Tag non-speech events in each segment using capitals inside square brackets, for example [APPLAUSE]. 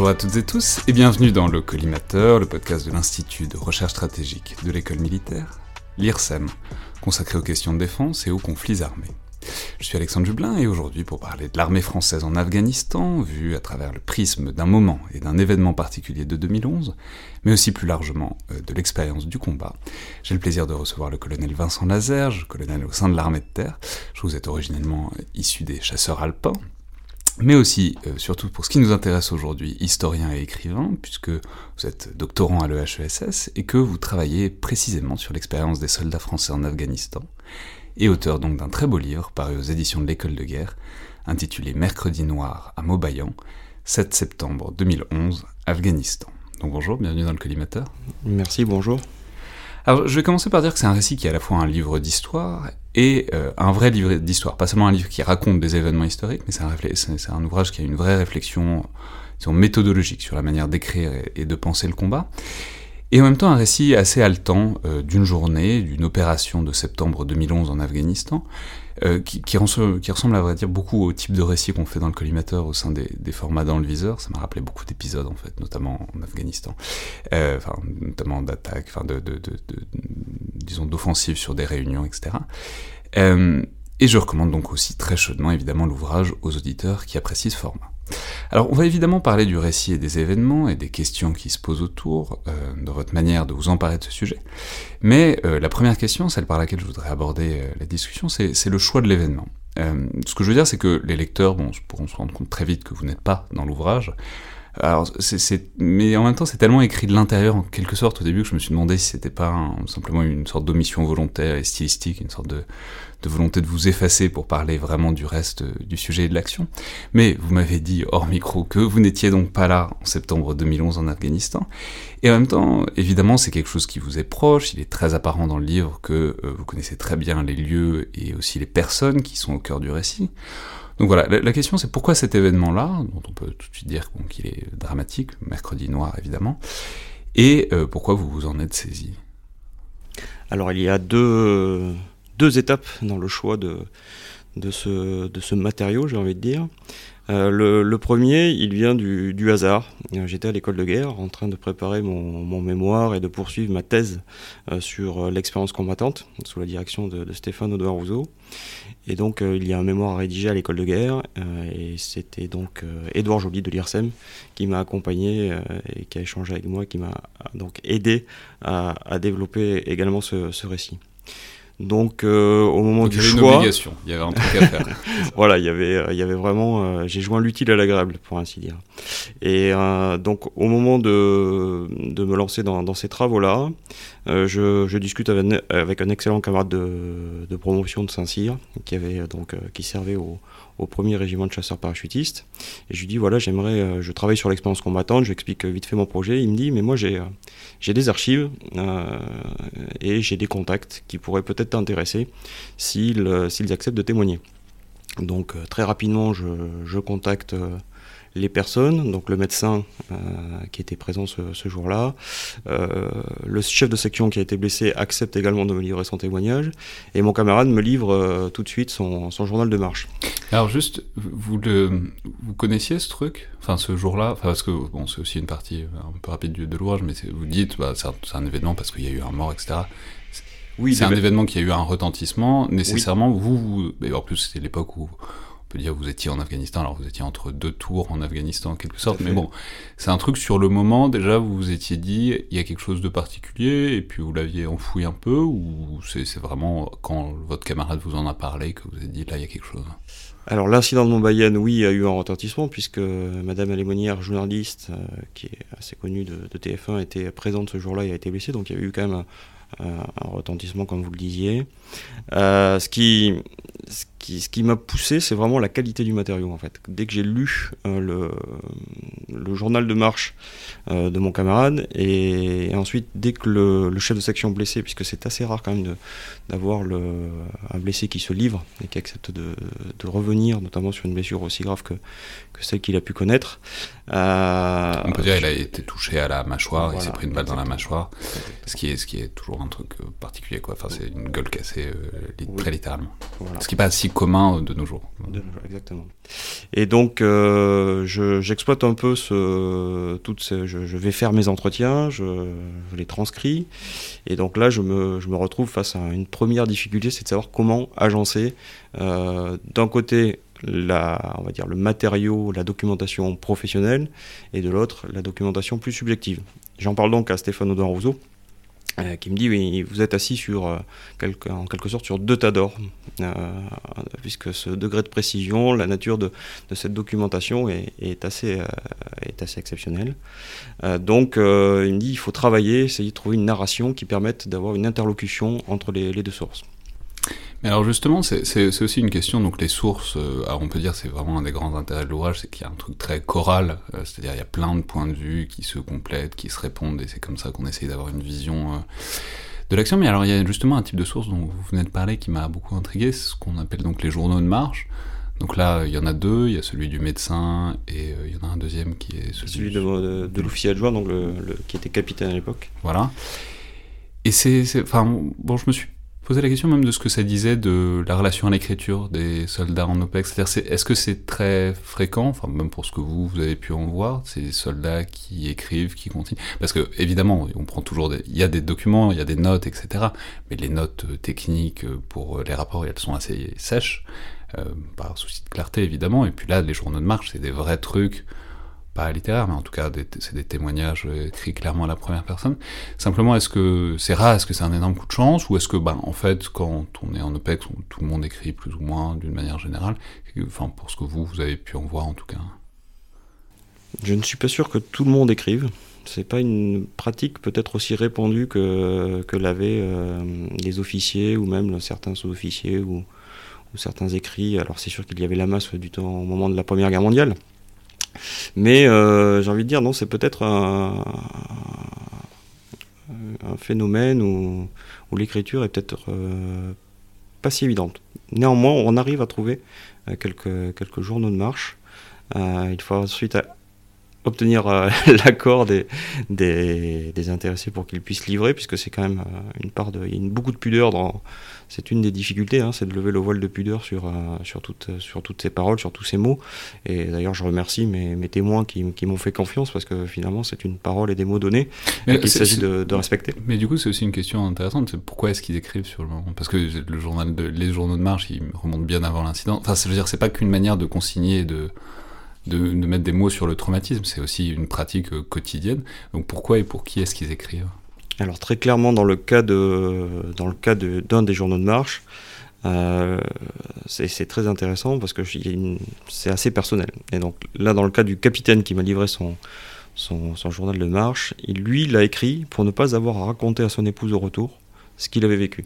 Bonjour à toutes et tous et bienvenue dans le Collimateur, le podcast de l'Institut de recherche stratégique de l'école militaire, l'IRSEM, consacré aux questions de défense et aux conflits armés. Je suis Alexandre Jublin et aujourd'hui pour parler de l'armée française en Afghanistan, vue à travers le prisme d'un moment et d'un événement particulier de 2011, mais aussi plus largement euh, de l'expérience du combat, j'ai le plaisir de recevoir le colonel Vincent Lazerge, colonel au sein de l'armée de terre. Je vous êtes originellement euh, issu des chasseurs alpins, mais aussi, euh, surtout pour ce qui nous intéresse aujourd'hui, historien et écrivain, puisque vous êtes doctorant à l'EHESS et que vous travaillez précisément sur l'expérience des soldats français en Afghanistan, et auteur donc d'un très beau livre paru aux éditions de l'École de guerre, intitulé Mercredi noir à Maubayan, 7 septembre 2011, Afghanistan. Donc bonjour, bienvenue dans le collimateur. Merci, bonjour. Alors je vais commencer par dire que c'est un récit qui est à la fois un livre d'histoire et euh, un vrai livre d'histoire, pas seulement un livre qui raconte des événements historiques, mais c'est un, un, ouvrage qui a une vraie réflexion méthodologique sur la manière d'écrire et de penser le combat et en même temps un récit assez haletant euh, d'une journée, d'une opération de septembre 2011 en Afghanistan, euh, qui, qui, qui, ressemble à vrai dire beaucoup au type de récit qu'on fait dans le collimateur au sein des, des formats dans le viseur. Ça m'a rappelé beaucoup d'épisodes en fait, notamment en Afghanistan, euh, enfin notamment d'attaques, enfin de, de, de, de, disons d'offensives sur des réunions, etc. Euh, et je recommande donc aussi très chaudement évidemment l'ouvrage aux auditeurs qui apprécient ce format. Alors on va évidemment parler du récit et des événements et des questions qui se posent autour, euh, de votre manière de vous emparer de ce sujet. Mais euh, la première question, celle par laquelle je voudrais aborder euh, la discussion, c'est le choix de l'événement. Euh, ce que je veux dire, c'est que les lecteurs bon, pourront se rendre compte très vite que vous n'êtes pas dans l'ouvrage. Alors, c'est, mais en même temps, c'est tellement écrit de l'intérieur, en quelque sorte, au début, que je me suis demandé si c'était pas simplement une sorte d'omission volontaire et stylistique, une sorte de, de volonté de vous effacer pour parler vraiment du reste du sujet et de l'action. Mais vous m'avez dit hors micro que vous n'étiez donc pas là en septembre 2011 en Afghanistan. Et en même temps, évidemment, c'est quelque chose qui vous est proche. Il est très apparent dans le livre que euh, vous connaissez très bien les lieux et aussi les personnes qui sont au cœur du récit. Donc voilà, la, question c'est pourquoi cet événement-là, dont on peut tout de suite dire qu'il est dramatique, mercredi noir évidemment, et euh, pourquoi vous vous en êtes saisi? Alors il y a deux, deux étapes dans le choix de, de, ce, de ce matériau, j'ai envie de dire. Euh, le, premier, il vient du, hasard. Euh, j'étais à l'école de guerre en train de préparer mon, mémoire et de poursuivre ma thèse sur l'expérience combattante sous la direction de, de Stéphane Audouin Rousseau. Et donc il y a un mémoire à rédiger à l'école de guerre et c'était donc Édouard Joly de l'IRSEM qui m'a accompagné et qui a échangé avec moi, qui m'a donc aidé à, développer également ce récit. Donc euh, au moment Donc, du il y avait choix, une obligation, il y avait un truc à faire. [LAUGHS] voilà, il y avait, euh, il y avait vraiment, euh, j'ai joint l'utile à l'agréable, pour ainsi dire. Et euh, donc au moment de, de me lancer dans, dans ces travaux-là, euh, je, je, discute avec, avec, un excellent camarade de, de promotion de Saint-Cyr, qui avait donc qui servait au, au premier régiment de chasseurs parachutistes. Et je lui dis voilà, j'aimerais, euh, je travaille sur l'expérience combattante, je explique vite fait mon projet. Il me dit mais moi j'ai, j'ai des archives euh, et j'ai des contacts qui pourraient peut-être t'intéresser s'ils, s'ils acceptent de témoigner. Donc très rapidement, je, je contacte les personnes, donc le médecin euh, qui était présent ce, ce jour-là, euh, le chef de section qui a été blessé accepte également de me livrer son témoignage, et mon camarade me livre euh, tout de suite son, son, journal de marche. Alors juste, vous, le, vous connaissiez ce truc? Enfin ce jour-là enfin, Parce que bon, c'est aussi une partie un peu rapide de l'ouvrage, mais vous dites, bah, c'est un, un, événement parce qu'il y a eu un mort, etc. Oui, c'est un événement qui a eu un retentissement. Nécessairement, vous, vous, et en plus c'était l'époque où peut dire vous étiez en Afghanistan, alors vous étiez entre deux tours en Afghanistan en quelque sorte, mais bon, c'est un truc sur le moment, déjà vous vous étiez dit, il y a quelque chose de particulier, et puis vous l'aviez enfoui un peu, ou c'est vraiment quand votre camarade vous en a parlé que vous avez dit, là il y a quelque chose? Alors l'incident de Montbayenne, oui, a eu un retentissement puisque Madame Alémonière, journaliste, euh, qui est assez connue de, de, TF1, était présente ce jour-là et a été blessée. Donc il y a eu quand même un, retentissement, comme vous le disiez. Euh, ce qui, ce qui, ce qui m'a poussé, c'est vraiment la qualité du matériau en fait. Dès que j'ai lu euh, le, le, journal de marche euh, de mon camarade, et, ensuite dès que le, chef de section blessé, puisque c'est assez rare quand même d'avoir un blessé qui se livre et qui accepte de, de, revenir, notamment sur une blessure aussi grave que, que celle qu'il a pu connaître. Euh, On peut dire qu'il a été touché à la mâchoire, il s'est pris une balle dans la mâchoire, ce qui est, ce qui est toujours un truc particulier, quoi. Enfin, c'est une gueule cassée, très littéralement. Ce qui n'est pas si commun de nos jours. exactement. Et donc, euh, j'exploite un peu ce, toutes ces, je, vais faire mes entretiens, je, les transcris, et donc là, je me, je me, retrouve face à une première difficulté, c'est de savoir comment agencer euh, d'un côté la, on va dire, le matériau, la documentation professionnelle, et de l'autre, la documentation plus subjective. J'en parle donc à Stéphane Audin Rousseau, euh, qui me dit oui, vous êtes assis sur euh, en quelque sorte sur deux tas d'or, euh, puisque ce degré de précision, la nature de, cette documentation est, assez est assez exceptionnelle. donc il me dit il faut travailler, essayer de trouver une narration qui permette d'avoir une interlocution entre les deux sources. Mais alors justement, c'est aussi une question, donc les sources, euh, alors on peut dire c'est vraiment un des grands intérêts de l'ouvrage, c'est qu'il y a un truc très choral, euh, c'est-à-dire il y a plein de points de vue qui se complètent, qui se répondent, et c'est comme ça qu'on essaye d'avoir une vision euh, de l'action. Mais alors il y a justement un type de source dont vous venez de parler qui m'a beaucoup intrigué, c'est ce qu'on appelle donc les journaux de marche. Donc là, il y en a deux, il y a celui du médecin et il y en a un deuxième qui est celui, celui de, de, l'officier adjoint, donc le, qui était capitaine à l'époque. Voilà. Et c'est, enfin, bon, je me suis poser la question même de ce que ça disait de la relation à l'écriture des soldats en OPEX. C'est-à-dire, est-ce que c'est très fréquent, enfin même pour ce que vous, vous avez pu en voir, ces soldats qui écrivent, qui continuent? Parce que évidemment, on prend toujours des, il y a des documents, il y a des notes, etc. Mais les notes euh, techniques euh, pour euh, les rapports, elles sont assez sèches, par souci de clarté évidemment. Et puis là, les journaux de marche, c'est des vrais trucs pas littéraire, mais en tout cas, c'est des témoignages écrits clairement à la première personne. Simplement, est-ce que c'est rare, est-ce que c'est un énorme coup de chance, ou est-ce que, ben, en fait, quand on est en OPEX, tout le monde écrit plus ou moins d'une manière générale, enfin, pour ce que vous, vous avez pu en voir en tout cas? Je ne suis pas sûr que tout le monde écrive. C'est pas une pratique peut-être aussi répandue que, que l'avaient euh, les officiers ou même certains sous-officiers ou, ou certains écrits. Alors c'est sûr qu'il y avait la masse du temps au moment de la Première Guerre mondiale, mais euh, j'ai envie de dire, non, c'est peut-être un, phénomène où, l'écriture est peut-être euh, pas si évidente. Néanmoins, on arrive à trouver euh, quelques, quelques journaux de marche. il faut ensuite obtenir [LAUGHS] l'accord des, des, intéressés pour qu'ils puissent livrer, puisque c'est quand même une part de. Il y a beaucoup de pudeur dans, c'est une des difficultés, hein, c'est de lever le voile de pudeur sur, euh, sur, toutes, sur toutes ces paroles, sur tous ces mots. Et d'ailleurs, je remercie mes, mes témoins qui, qui m'ont fait confiance parce que finalement, c'est une parole et des mots donnés qu'il s'agit de, de, respecter. Mais du coup, c'est aussi une question intéressante c'est pourquoi est-ce qu'ils écrivent sur le moment? Parce que le journal de, les journaux de marche, ils remontent bien avant l'incident. Enfin, je veux dire, c'est pas qu'une manière de consigner de. De, mettre des mots sur le traumatisme, c'est aussi une pratique euh, quotidienne. Donc pourquoi et pour qui est-ce qu'ils écrivent? Alors très clairement dans le cas de dans le cas d'un des journaux de marche, euh, c'est très intéressant parce que c'est assez personnel. Et donc là dans le cas du capitaine qui m'a livré son, son, journal de marche, il, lui l'a écrit pour ne pas avoir à raconter à son épouse au retour ce qu'il avait vécu.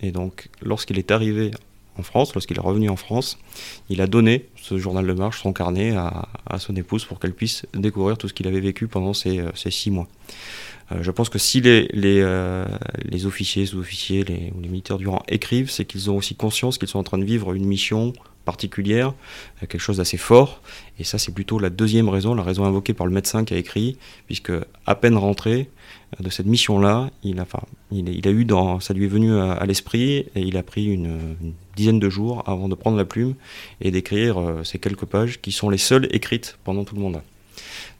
Et donc lorsqu'il est arrivé en France, lorsqu'il est revenu en France, il a donné ce journal de marche, son carnet à, son épouse pour qu'elle puisse découvrir tout ce qu'il avait vécu pendant ces, ces six mois. Euh, je pense que si euh, les officiers, sous-officiers les, ou les militaires du rang écrivent, c'est qu'ils ont aussi conscience qu'ils sont en train de vivre une mission particulière, euh, quelque chose d'assez fort. Et ça, c'est plutôt la deuxième raison, la raison invoquée par le médecin qui a écrit, puisque à peine rentré de cette mission-là, il, a eu dans, ça lui est venu à, l'esprit et il a pris une, dizaine de jours avant de prendre la plume et d'écrire ces quelques pages qui sont les seules écrites pendant tout le mandat.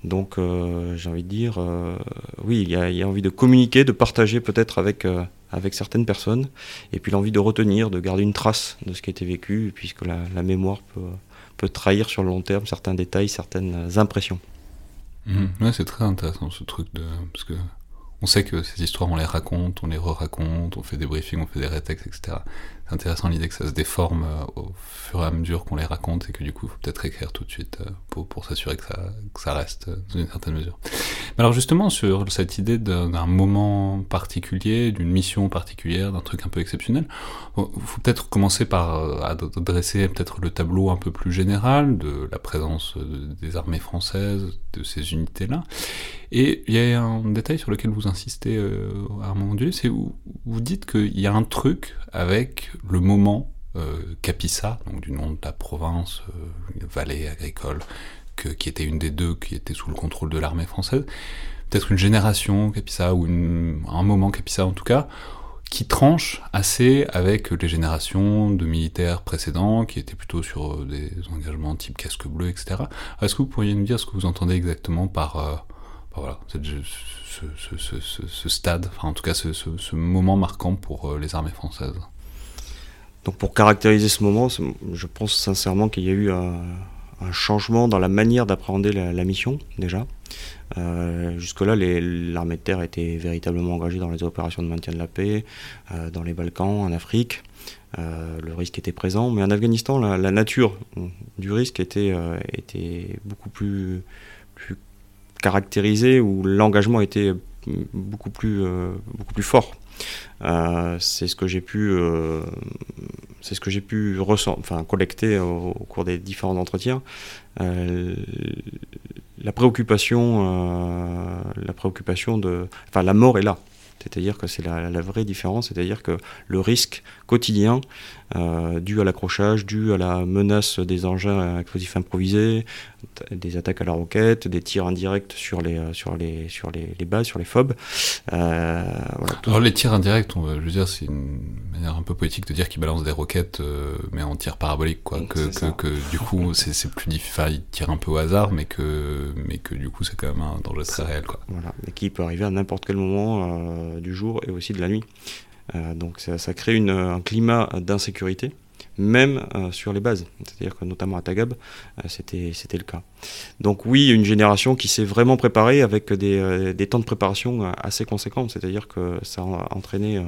Donc euh, j'ai envie de dire, euh, oui, il y, a, envie de communiquer, de partager peut-être avec, euh, avec certaines personnes, et puis l'envie de retenir, de garder une trace de ce qui a été vécu, puisque la, mémoire peut, peut, trahir sur le long terme certains détails, certaines impressions. Mmh. Ouais, c'est très intéressant ce truc de... Parce que on sait que ces histoires, on les raconte, on les re-raconte, on fait des briefings, on fait des rétextes, etc c'est intéressant l'idée que ça se déforme euh, au fur et à mesure qu'on les raconte et que du coup, il faut peut-être écrire tout de suite euh, pour, s'assurer que ça, reste euh, dans une certaine mesure. Mais alors justement, sur cette idée d'un moment particulier, d'une mission particulière, d'un truc un peu exceptionnel, il faut peut-être commencer par adresser peut-être le tableau un peu plus général de la présence des armées françaises, de ces unités-là. Et il y a un détail sur lequel vous insistez à un moment donné, c'est où vous dites qu'il y a un truc avec le moment euh, Capissa, donc du nom de la province, euh, vallée agricole, qui était une des deux qui était sous le contrôle de l'armée française, peut-être une génération Capissa, ou un moment Capissa en tout cas, qui tranche assez avec les générations de militaires précédents, qui étaient plutôt sur euh, des engagements type casque bleu, etc. Est-ce que vous pourriez nous dire ce que vous entendez exactement par, ce, stade, en tout cas ce moment marquant pour les armées françaises? Donc pour caractériser ce moment, je pense sincèrement qu'il y a eu un, changement dans la manière d'appréhender la, mission déjà. Euh, jusque-là, l'armée de terre était véritablement engagée dans les opérations de maintien de la paix, euh, dans les Balkans, en Afrique. Euh, le risque était présent, mais en Afghanistan, la, nature du risque était, beaucoup plus, plus caractérisée, où l'engagement était beaucoup plus, beaucoup plus fort. Euh, c'est ce que j'ai pu, euh, c'est ce que j'ai pu enfin, collecter au, cours des différents entretiens. Euh, la préoccupation, la préoccupation de, enfin, la mort est là. C'est-à-dire que c'est la, la, vraie différence, c'est-à-dire que le risque quotidien euh, dû à l'accrochage, dû à la menace des engins explosifs improvisés, des attaques à la roquette, des tirs indirects sur les, euh, sur les, sur les, les bases, sur les phobes. Euh, Alors les tirs indirects, on, je veux dire, c'est une manière un peu poétique de dire qu'ils balancent des roquettes, mais en tir parabolique, quoi. Que, que, que, du coup, [LAUGHS] c'est plus difficile. Ils tirent un peu au hasard, mais que, mais que du coup, c'est quand même un danger très réel, quoi. Voilà, mais qui peut arriver à n'importe quel moment du jour et aussi de la nuit. Euh, donc ça, crée un climat d'insécurité même euh, sur les bases. C'est-à-dire que notamment à Tagab, euh, c'était, le cas. Donc oui, une génération qui s'est vraiment préparée avec des, temps de préparation assez conséquents. C'est-à-dire que ça a entraîné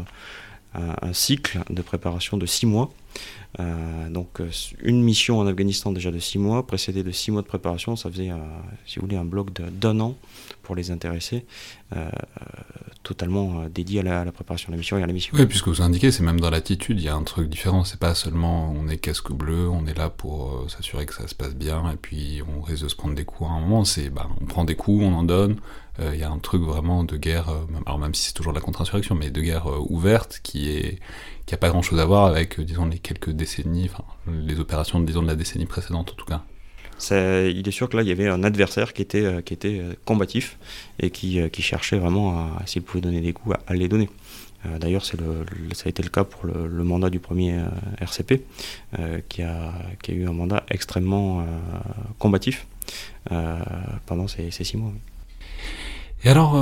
un, cycle de préparation de six mois. donc une mission en Afghanistan déjà de six mois, précédée de six mois de préparation, ça faisait, si vous voulez, un bloc d'un an pour les intéressés totalement euh, dédié à la, préparation de la mission et à la mission. Oui, puisque vous indiquez, c'est même dans l'attitude, il y a un truc différent. C'est pas seulement on est casque bleu, on est là pour euh, s'assurer que ça se passe bien, et puis on risque de se prendre des coups à un moment. C'est bah, on prend des coups, on en donne. Euh, il y a un truc vraiment de guerre, alors même si c'est toujours la contre-insurrection, mais de guerre ouverte qui est qui a pas grand chose à voir avec, disons, les quelques décennies, les opérations, disons, de la décennie précédente en tout cas il est sûr que là, il y avait un adversaire qui était, euh, qui était euh, combatif et qui, euh, qui cherchait vraiment, s'il pouvait donner des coups, à, les donner. D'ailleurs, c'est le, ça a été le cas pour le, mandat du premier RCP, qui, a, qui, a, eu un mandat extrêmement combatif pendant ces, six mois. Et alors,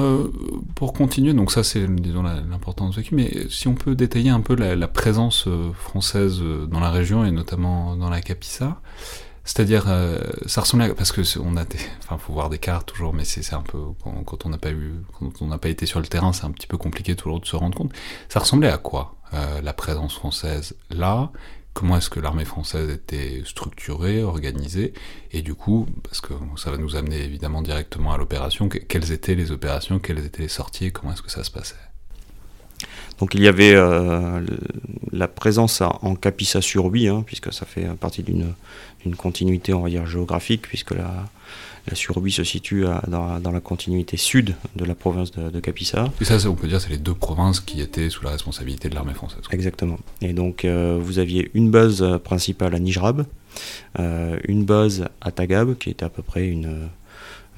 pour continuer, donc ça c'est l'importance de ce mais si on peut détailler un peu la, la présence française dans la région et notamment dans la Capissa, c'est-à-dire, euh, ça ressemblait à, parce que on a des, enfin, faut voir des cartes toujours, mais c'est un peu quand, on n'a pas eu, quand on n'a pas été sur le terrain, c'est un petit peu compliqué toujours de se rendre compte. Ça ressemblait à quoi euh, la présence française là? Comment est-ce que l'armée française était structurée, organisée? Et du coup, parce que ça va nous amener évidemment directement à l'opération, quelles étaient les opérations, quelles étaient les sorties, comment est-ce que ça se passait? Donc il y avait euh, la présence en Capissa sur hein, puisque ça fait partie d'une continuité, on va dire, géographique, puisque la, la se situe dans, la continuité sud de la province de, Capissa. Et ça, on peut dire, c'est les deux provinces qui étaient sous la responsabilité de l'armée française. Exactement. Et donc euh, vous aviez une base principale à Nijrab, euh, une base à Tagab, qui était à peu près une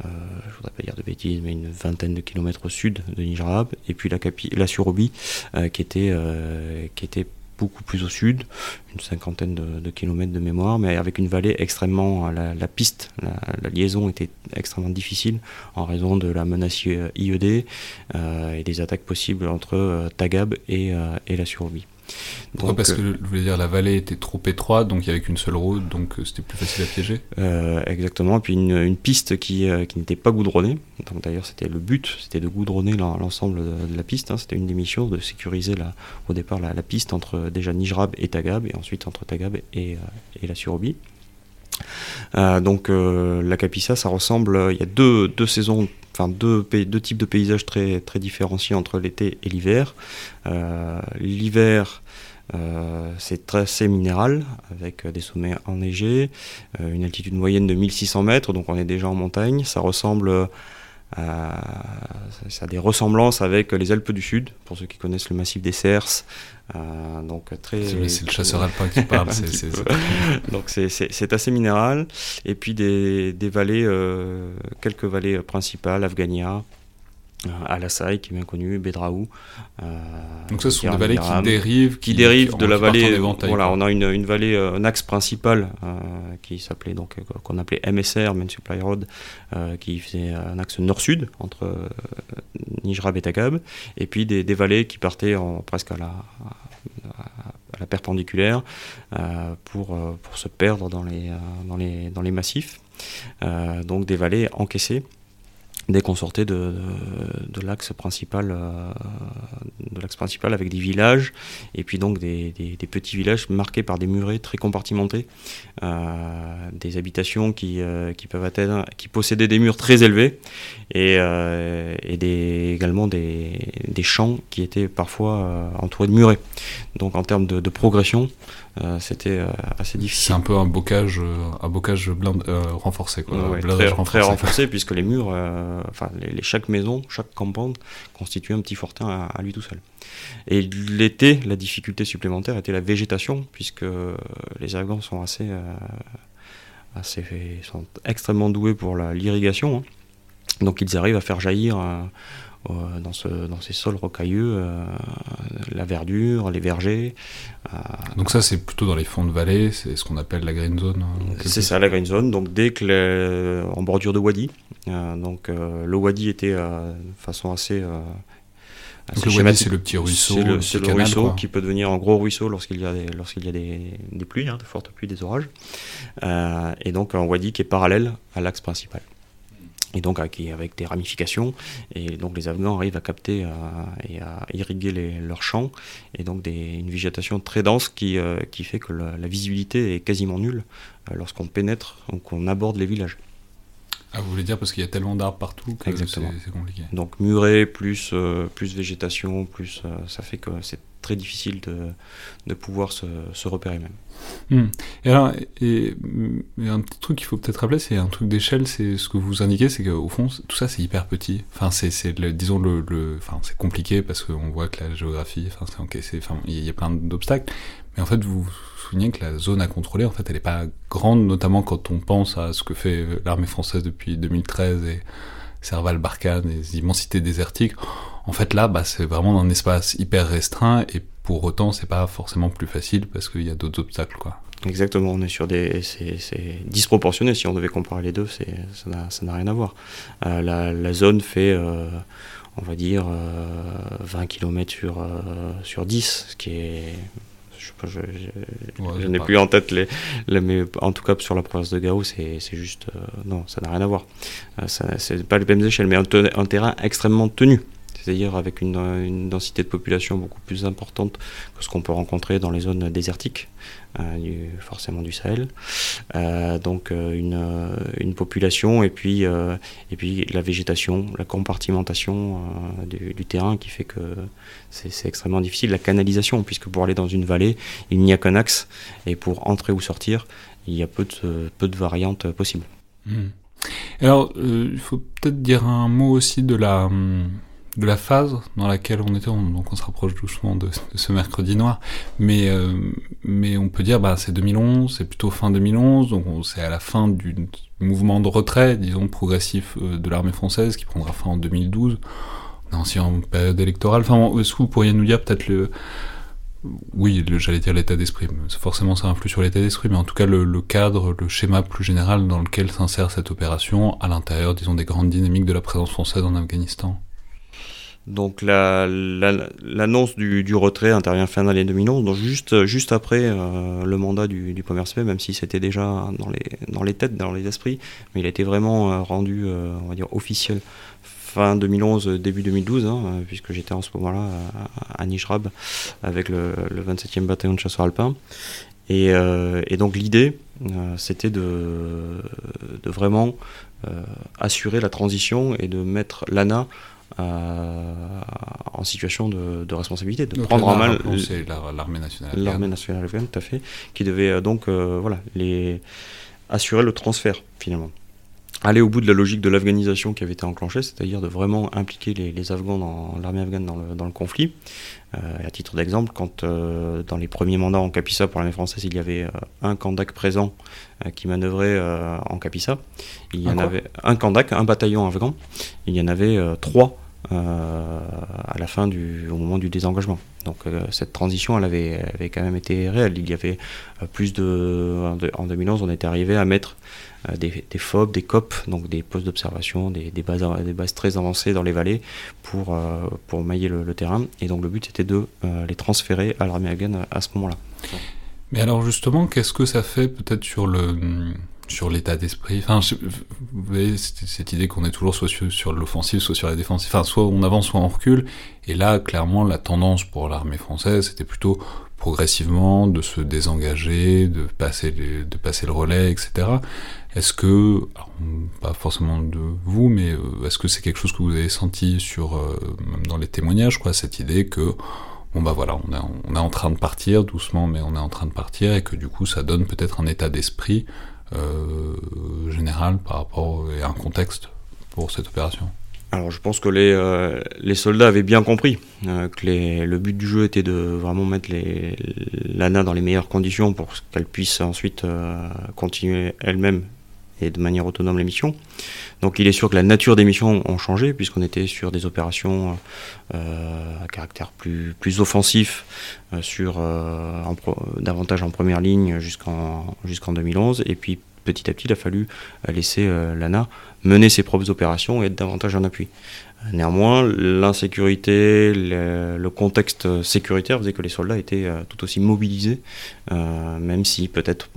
euh, je voudrais pas dire de bêtises, mais une vingtaine de kilomètres au sud de Nijrab, et puis la, Capi, Surobi, euh, qui, était, euh, qui était beaucoup plus au sud, une cinquantaine de, kilomètres de mémoire, mais avec une vallée extrêmement. La, piste, la, liaison était extrêmement difficile en raison de la menace IED et des attaques possibles entre Tagab et, la Survie. Pourquoi Parce que, je voulais dire, la vallée était trop étroite, donc il n'y avait qu'une seule route, donc euh, c'était plus facile à piéger euh, Exactement, et puis une, piste qui, euh, qui n'était pas goudronnée. D'ailleurs, c'était le but, c'était de goudronner l'ensemble de, la piste. Hein. C'était une des missions de sécuriser la, au départ la, piste entre déjà Nijrab et Tagab, et ensuite entre Tagab et, et la Surobie. donc la Capissa, ça ressemble, il y a deux, deux saisons enfin deux, deux, types de paysages très, très différenciés entre l'été et l'hiver. Euh, l'hiver, euh, c'est très minéral, avec des sommets enneigés, euh, une altitude moyenne de 1600 mètres, donc on est déjà en montagne. Ça ressemble ça a des ressemblances avec les Alpes du Sud, pour ceux qui connaissent le massif des Cers. Euh, donc très. C'est le chasseur [LAUGHS] alpin qui parle. donc c'est assez minéral. Et puis des, des vallées, euh, quelques vallées principales, Afghania, euh, Alassai qui est bien connu, Bedraou. Euh, Donc ce sont des vallées qui dérivent, qui, dérivent de la vallée. Voilà, on a une, une vallée, euh, un axe principal qui s'appelait donc qu'on appelait MSR, Main Supply Road, qui faisait un axe nord-sud entre Nijrab et Takab, et puis des, des vallées qui partaient en, presque à la, à la perpendiculaire pour, pour se perdre dans les, dans les, dans les massifs. donc des vallées encaissées dès qu'on sortait de, de, l'axe principal, euh, de l'axe principal avec des villages et puis donc des, des, petits villages marqués par des murets très compartimentés, euh, des habitations qui, euh, qui peuvent qui possédaient des murs très élevés et, et également des, des champs qui étaient parfois entourés de murets. Donc en termes de, progression, c'était euh, assez difficile. C'est un peu un bocage, euh, un bocage renforcé, quoi. très, renforcé. renforcé puisque les murs, enfin les, chaque maison, chaque campagne constituait un petit fortin à, lui tout seul. Et l'été, la difficulté supplémentaire était la végétation, puisque les Afghans sont assez, assez, sont extrêmement doués pour l'irrigation. Hein. Donc ils arrivent à faire jaillir euh, dans, ce, dans ces sols rocailleux, euh, la verdure, les vergers. Euh, donc ça c'est plutôt dans les fonds de vallée, c'est ce qu'on appelle la green zone. Hein, c'est ça la green zone, donc dès que en bordure de wadi, donc le wadi était de façon assez donc le wadi, c'est le petit ruisseau. C'est le, ruisseau qui peut devenir un gros ruisseau lorsqu'il y a des, lorsqu'il y a des, des pluies, hein, de fortes pluies, des orages. et donc un wadi qui est parallèle à l'axe principal et donc avec, avec, des ramifications. Et donc les Afghans arrivent à capter euh, et à irriguer leurs champs, et donc des, une végétation très dense qui, euh, qui fait que la, visibilité est quasiment nulle euh, lorsqu'on pénètre ou qu'on aborde les villages. Ah, vous voulez dire parce qu'il y a tellement d'arbres partout que c'est compliqué. Donc muret plus, plus végétation, plus ça fait que c'est très difficile de, de pouvoir se, se, repérer même. Hmm. Et alors, et, un petit truc qu'il faut peut-être rappeler, c'est un truc d'échelle, c'est ce que vous indiquez, c'est qu'au fond, tout ça c'est hyper petit. Enfin, c'est, disons, le, le enfin, c'est compliqué parce qu'on voit que la géographie, enfin, c'est encaissé, enfin, il y a plein d'obstacles. Mais en fait, vous vous souvenez que la zone à contrôler, en fait, elle n'est pas grande, notamment quand on pense à ce que fait l'armée française depuis 2013 et Serval Barkhane, les immensités désertiques. En fait, là, bah, c'est vraiment un espace hyper restreint et pour autant, c'est pas forcément plus facile parce qu'il y a d'autres obstacles, quoi. Exactement, on est sur des. C'est disproportionné si on devait comparer les deux, ça n'a rien à voir. Euh, la, zone fait, euh, on va dire, 20 euh, km sur, sur 10, ce qui est je, n'ai plus en tête les, mais en tout cas sur la province de Gao, c'est juste non, ça n'a rien à voir. c'est pas les mêmes échelles, mais un, un terrain extrêmement tenu c'est-à-dire avec une, densité de population beaucoup plus importante que ce qu'on peut rencontrer dans les zones désertiques, euh, forcément du Sahel. Euh, donc euh, une, population et puis, et puis la végétation, la compartimentation du, terrain qui fait que c'est extrêmement difficile. La canalisation, puisque pour aller dans une vallée, il n'y a qu'un axe, et pour entrer ou sortir, il y a peu de, peu de variantes possibles. Hmm. Alors, il faut peut-être dire un mot aussi de la, hum, de la phase dans laquelle on était, donc on se rapproche doucement de, ce mercredi noir, mais, euh, mais on peut dire bah c'est 2011, c'est plutôt fin 2011, donc c'est à la fin du mouvement de retrait, disons progressif euh, de l'armée française qui prendra fin en 2012, on est aussi en période électorale. Enfin, est-ce que vous pourriez nous dire peut-être le oui, j'allais dire l'état d'esprit. Forcément, ça influe sur l'état d'esprit, mais en tout cas, le, cadre, le schéma plus général dans lequel s'insère cette opération à l'intérieur, disons, des grandes dynamiques de la présence française en Afghanistan. Donc l'annonce du, du, retrait intervient fin d'année 2011, donc juste, juste après euh, le mandat du, du premier CP, même si c'était déjà dans les, dans les têtes, dans les esprits, mais il a été vraiment euh, rendu, euh, on va dire, officiel fin 2011, début 2012, hein, puisque j'étais en ce moment-là à, à Nijrab avec le, le 27e bataillon de chasseurs alpins. Et, et donc l'idée, c'était de, de vraiment assurer la transition et de mettre l'ANA en situation de, responsabilité, de prendre en main l'armée nationale. L'armée nationale afghane, tout à fait, qui devait euh, donc euh, voilà, les, assurer le transfert finalement aller au bout de la logique de l'afghanisation qui avait été enclenchée, c'est-à-dire de vraiment impliquer les, Afghans dans l'armée afghane dans le, dans le conflit. Euh, à titre d'exemple, quand euh, dans les premiers mandats en Capissa pour l'armée française, il y avait euh, un Kandak présent qui manœuvrait en Capissa, il y en avait un Kandak, un bataillon afghan, il y en avait trois à la fin du, au moment du désengagement. Donc cette transition, elle avait, avait, quand même été réelle. Il y avait plus de, en 2011, on était arrivé à mettre euh, des, des FOB, des COP, donc des postes d'observation, des, des, bases, très avancées dans les vallées pour, euh, pour mailler le, terrain. Et donc le but c'était de euh, les transférer à l'armée afghane à, ce moment-là. Mais alors justement, qu'est-ce que ça fait peut-être sur le sur l'état d'esprit. Enfin, vous voyez, cette idée qu'on est toujours soit sur, l'offensive, soit sur la défensive. Enfin, soit on avance, soit on recule. Et là, clairement, la tendance pour l'armée française, c'était plutôt progressivement de se désengager, de passer, de passer le relais, etc. Est-ce que, pas forcément de vous, mais euh, est-ce que c'est quelque chose que vous avez senti sur, euh, dans les témoignages, quoi, cette idée que, bon bah voilà, on est, on est en train de partir doucement, mais on est en train de partir, et que du coup ça donne peut-être un état d'esprit général par rapport à un contexte pour cette opération. Alors je pense que les, euh, les soldats avaient bien compris euh, que les, le but du jeu était de vraiment mettre les, l'ANA dans les meilleures conditions pour qu'elle puisse ensuite euh, continuer elle-même et de manière autonome les missions. Donc il est sûr que la nature des missions ont changé puisqu'on était sur des opérations à caractère plus, plus offensif, sur davantage en première ligne jusqu'en jusqu'en 2011 et puis petit à petit il a fallu laisser l'ANA mener ses propres opérations et être davantage en appui. Néanmoins, l'insécurité, le, contexte sécuritaire faisait que les soldats étaient euh, tout aussi mobilisés, euh, même si peut-être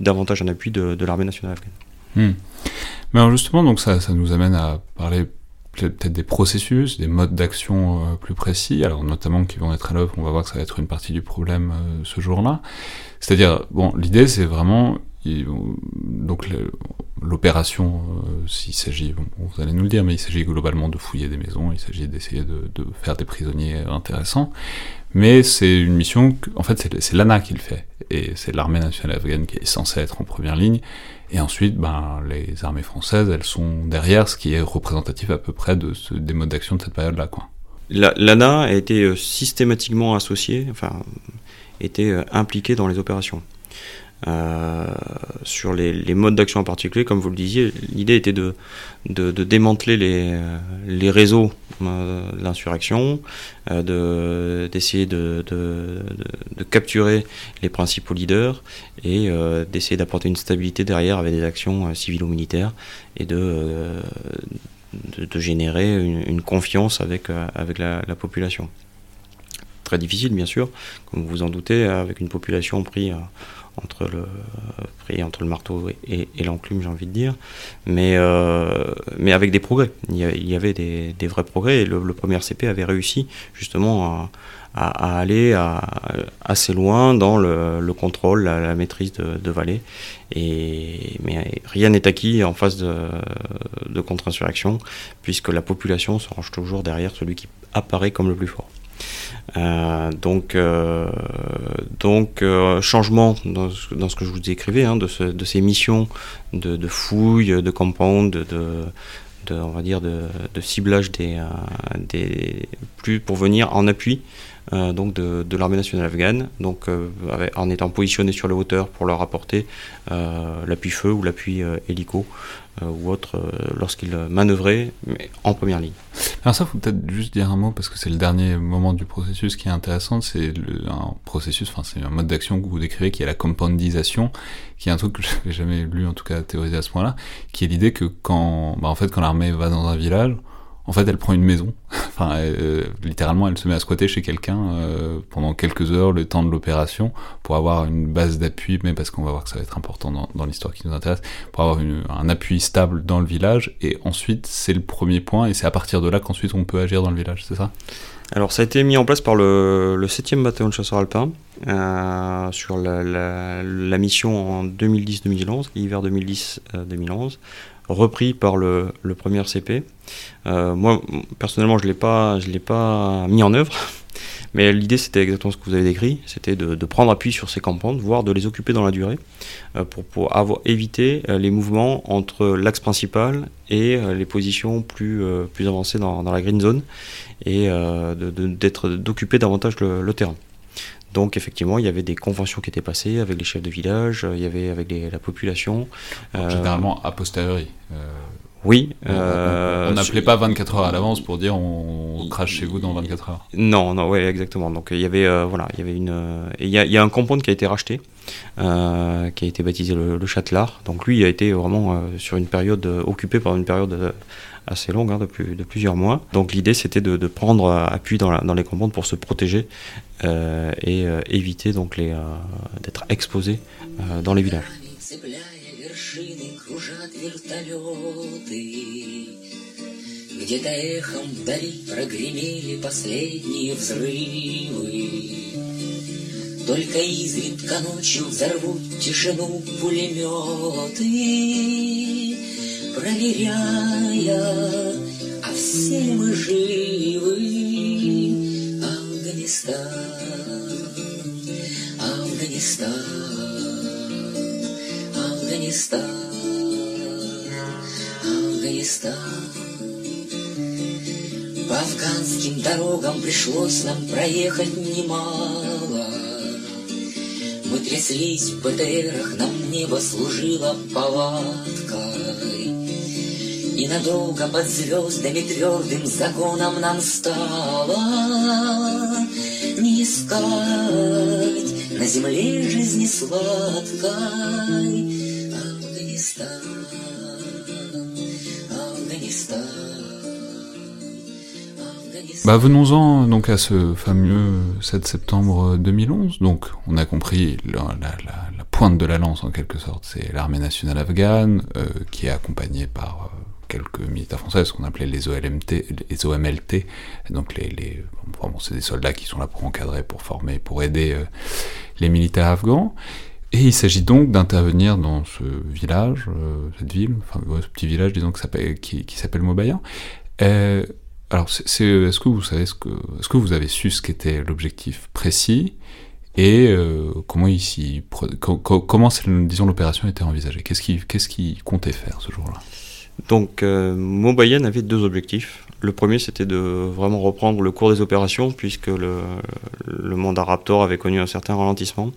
davantage en appui de, l'armée nationale afghane. Hmm. Mais justement, donc ça, ça nous amène à parler peut-être des processus, des modes d'action euh, plus précis, alors notamment qui vont être à l'œuvre, on va voir que ça va être une partie du problème ce jour-là. C'est-à-dire, bon, l'idée c'est vraiment donc l'opération, euh, s'il s'agit, vous allez nous le dire, mais il s'agit globalement de fouiller des maisons, il s'agit d'essayer de, faire des prisonniers intéressants, mais c'est une mission, en fait c'est l'ANA qui le fait, et c'est l'armée nationale afghane qui est censée être en première ligne, et ensuite ben, les armées françaises, elles sont derrière, ce qui est représentatif à peu près de des modes d'action de cette période-là. L'ANA a été euh, systématiquement associée, enfin, était euh, impliquée dans les opérations. Euh, sur les, modes d'action en particulier, comme vous le disiez, l'idée était de, démanteler les, les réseaux euh, de l'insurrection, euh, d'essayer de, capturer les principaux leaders et d'essayer d'apporter une stabilité derrière avec des actions civiles ou militaires et de, de, générer une, confiance avec, avec la, la population. Très difficile bien sûr, comme vous vous en doutez, avec une population prise entre le, entre le marteau et, l'enclume, j'ai envie de dire, mais, euh, mais avec des progrès. Il y, avait des, des, vrais progrès et le, premier CP avait réussi justement à, aller assez loin dans le, contrôle, la, maîtrise de, de vallée. Et, mais rien n'est acquis en phase de, de contre-insurrection, puisque la population se range toujours derrière celui qui apparaît comme le plus fort. Euh, donc, euh, donc euh, changement dans ce, dans ce, que je vous décrivais, hein, de, de, ces missions de, de fouille, de compound, de, de, on va dire de, ciblage des, des, plus pour venir en appui donc de, l'armée nationale afghane, donc en étant positionné sur les hauteurs pour leur apporter l'appui feu ou l'appui hélico ou autre lorsqu'ils manœuvraient mais en première ligne. Alors ça, faut peut-être juste dire un mot parce que c'est le dernier moment du processus qui est intéressant. C'est un processus, enfin c'est un mode d'action que vous décrivez qui est la compoundisation, qui est un truc que [LAUGHS] je n'avais jamais lu en tout cas théorisé à ce point-là, qui est l'idée que quand, bah, en fait, quand l'armée va dans un village, en fait, elle prend une maison. [LAUGHS] enfin, euh, littéralement, elle se met à squatter chez quelqu'un euh, pendant quelques heures, le temps de l'opération, pour avoir une base d'appui, mais parce qu'on va voir que ça va être important dans, l'histoire qui nous intéresse, pour avoir un appui stable dans le village. Et ensuite, c'est le premier point, et c'est à partir de là qu'ensuite on peut agir dans le village, c'est ça? Alors ça a été mis en place par le, le 7e bataillon de chasseurs alpins euh, sur la, mission en 2010-2011, l'hiver 2010-2011, repris par le, premier RCP. Euh, moi, personnellement, je ne l'ai pas mis en œuvre, [LAUGHS] mais l'idée, c'était exactement ce que vous avez décrit, c'était de, prendre appui sur ces campagnes, voire de les occuper dans la durée, euh, pour, éviter euh, les mouvements entre l'axe principal et les positions plus, avancées dans, la green zone, et d'occuper davantage le terrain. Donc effectivement, il y avait des conventions qui étaient passées avec les chefs de village, il y avait avec les, la population. Euh, généralement a posteriori. Euh, oui. Euh, on n'appelait pas 24 heures à l'avance pour dire on, crache chez vous dans 24 heures. Non, non, ouais, exactement. Donc il y avait, euh, voilà, il y avait une, euh, il y, a, y, a un compound qui a été racheté, euh, qui a été baptisé le, le Châtelard. Donc lui, il a été vraiment sur une période occupé par une période assez longue, hein, de, plus, de, plusieurs mois. Donc l'idée, c'était de, de, prendre appui dans, la, dans les compounds pour se protéger euh, et euh, éviter donc les d'être exposé dans les villages. Где-то эхом вдали прогремели последние взрывы. Только изредка ночью взорвут тишину пулеметы, проверяя, а все мы живы. Афганистан, Афганистан, Афганистан, Афганистан. По афганским дорогам пришлось нам проехать немало. Мы тряслись в БТРах, нам небо служило палаткой. И надолго под звездами твердым законом нам стало Не искать на земле жизни сладкой Афганистан, Афганистан Bah venons-en donc à ce fameux 7 septembre 2011. Donc on a compris la, la, la, la pointe de la lance en quelque sorte, c'est l'armée nationale afghane euh, qui est accompagnée par euh, quelques militaires français, ce qu'on appelait les OLMT, les OMLT. Donc c'est des soldats qui sont là pour encadrer, pour former, pour aider euh, les militaires afghans. Et il s'agit donc d'intervenir dans ce village, euh, cette ville, ce petit village, disons, qui, s'appelle Mobayan. Euh, alors, est-ce que vous savez est-ce que vous avez su ce qu'était l'objectif précis et comment ici, comment disons l'opération était envisagée? Qu'est-ce qui, qu'est-ce comptait faire ce jour-là? Donc, euh, avait deux objectifs. Le premier, c'était de vraiment reprendre le cours des opérations, puisque le, le mandat Raptor avait connu un certain ralentissement,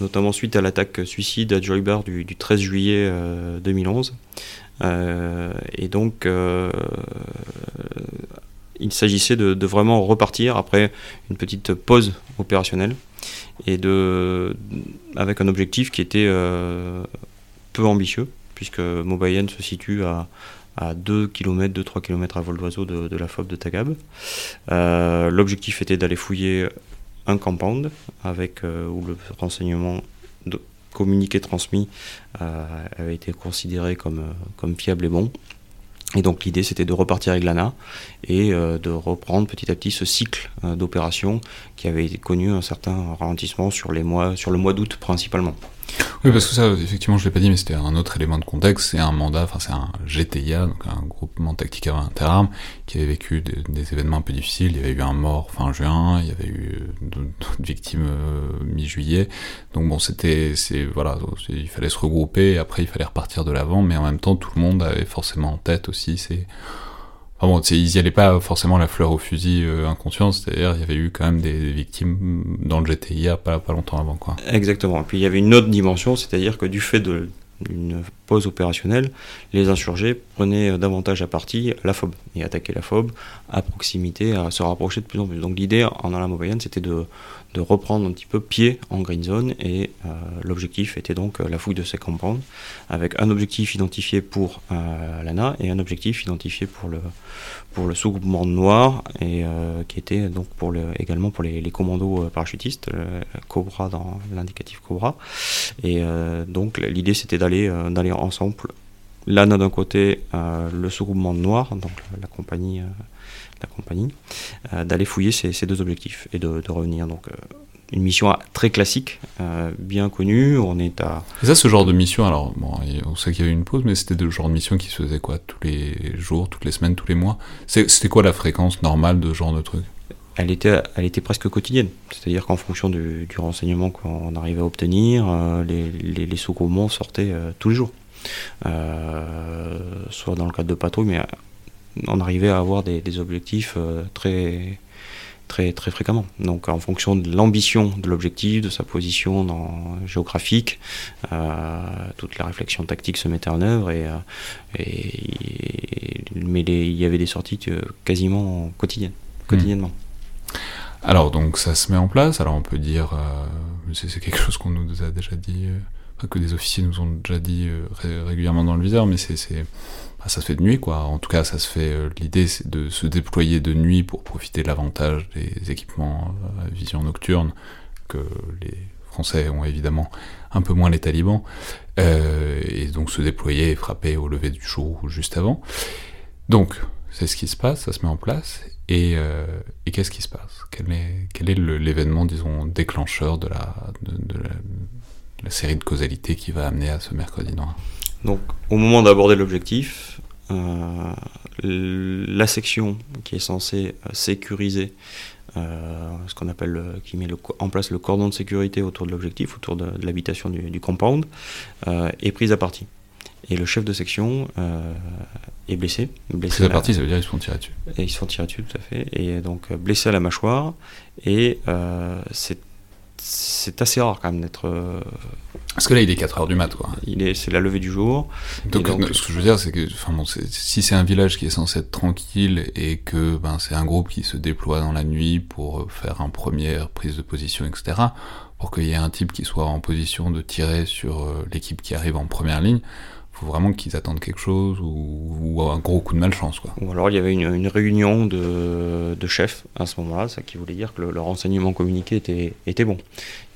notamment suite à l'attaque suicide à Joybar du, du 13 juillet euh, 2011. Euh, et donc, euh, il s'agissait de, de, vraiment repartir après une petite pause opérationnelle et de, avec un objectif qui était euh, peu ambitieux, puisque Mobayen se situe à, à 2 km, 2-3 km à vol d'oiseau de, la FOB de Tagab. Euh, L'objectif était d'aller fouiller un compound avec euh, où le renseignement communiqué transmis euh, avait été considéré comme, fiable et bon. Et donc l'idée c'était de repartir avec l'ANA et de reprendre petit à petit ce cycle euh, d'opération qui avait connu un certain ralentissement sur le mois d'août principalement. Oui, parce que ça, effectivement, je l'ai pas dit, mais c'était un autre élément de contexte. C'est un mandat, enfin, c'est un GTIA, donc un groupement tactique interarmes, qui avait vécu des, événements un peu difficiles. Il y avait eu un mort fin juin, il y avait eu d'autres victimes euh, mi-juillet. Donc bon, c'était, c'est, voilà, il fallait se regrouper, après il fallait repartir de l'avant, mais en même temps, tout le monde avait forcément en tête aussi ces Ah bon, ils y allaient pas forcément la fleur au fusil euh, inconscient, c'est-à-dire il y avait eu quand même des, victimes dans le GTIA pas, pas longtemps avant, quoi. Exactement. Et puis il y avait une autre dimension, c'est-à-dire que du fait d'une pause opérationnelle, les insurgés prenaient davantage à partie la FOB et attaquaient la FOB à proximité, à se rapprocher de plus en plus. Donc l'idée en allant moyenne, c'était de, de reprendre un petit peu pied en green zone et euh, l'objectif était donc euh, la fouille de ces compounds avec un objectif identifié pour euh, l'ANA et un objectif identifié pour le, pour le sous-groupement noir et qui était donc pour le, également pour les, commandos parachutistes, Cobra dans l'indicatif Cobra. Et donc l'idée c'était d'aller d'aller ensemble, l'ANA d'un côté, le sous-groupement noir, donc la, compagnie, la compagnie, euh, d'aller fouiller ces, ces deux objectifs et de, de revenir. Donc euh, une mission très classique, euh, bien connue. On est à Et ça, ce genre de mission, alors, bon, on sait qu'il y a eu une pause, mais c'était le genre de mission qui se faisait quoi Tous les jours, toutes les semaines, tous les mois? C'était quoi la fréquence normale de ce genre de truc? Elle était, elle était presque quotidienne. C'est-à-dire qu'en fonction du, du renseignement qu'on arrivait à obtenir, euh, les, les, les sous-groupements sortaient euh, tous les jours. Soit dans le cadre de patrouille, mais on arrivait à avoir des, des objectifs euh, très, très, très fréquemment. Donc en fonction de l'ambition de l'objectif, de sa position dans, géographique, euh, toute la réflexion tactique se mettait en œuvre et, euh, et- mais les- il y avait des sorties quasiment quotidiennes, quotidiennement. Alors, donc, ça se met en place. Alors, on peut dire, euh, c'est quelque chose qu'on nous a déjà dit, euh, que des officiers nous ont déjà dit euh, ré- régulièrement dans le viseur, mais c'est, bah, ça se fait de nuit, quoi. En tout cas, ça se fait. euh, L'idée, c'est de se déployer de nuit pour profiter de l'avantage des équipements euh, à vision nocturne que les Français ont évidemment un peu moins les talibans, et donc se déployer et frapper au lever du jour ou juste avant. Donc, c'est ce qui se passe, ça se met en place, et, qu'est-ce qui se passe? Quel est, l'événement, disons, déclencheur de la, la série de causalité qui va amener à ce mercredi noir Donc, au moment d'aborder l'objectif, euh, la section qui est censée euh, sécuriser euh, ce qu'on appelle, le- qui met le en place le cordon de sécurité autour de l'objectif, autour de, de l'habitation du, du compound, euh, est prise à partie. Et le chef de section est blessé. blessé la à- partie, ça veut dire qu'ils se font tirer dessus. et ils se font tirer dessus, tout à fait. Et donc blessé à la mâchoire. Et c'est c'est assez rare quand même d'être. euh, Parce que là, il est 4h du mat, quoi. il est, c'est la levée du jour. Donc, donc- ce que je veux dire, c'est que enfin, bon, si c'est un village qui est censé être tranquille et que ben, c'est un groupe qui se déploie dans la nuit pour euh, faire une première prise de position, etc., pour qu'il y ait un type qui soit en position de tirer sur euh, l'équipe qui arrive en première ligne, faut vraiment qu'ils attendent quelque chose ou, un gros coup de malchance, quoi. Ou alors il y avait une, réunion de, chefs à ce moment-là, ça qui voulait dire que le, le renseignement communiqué était, bon.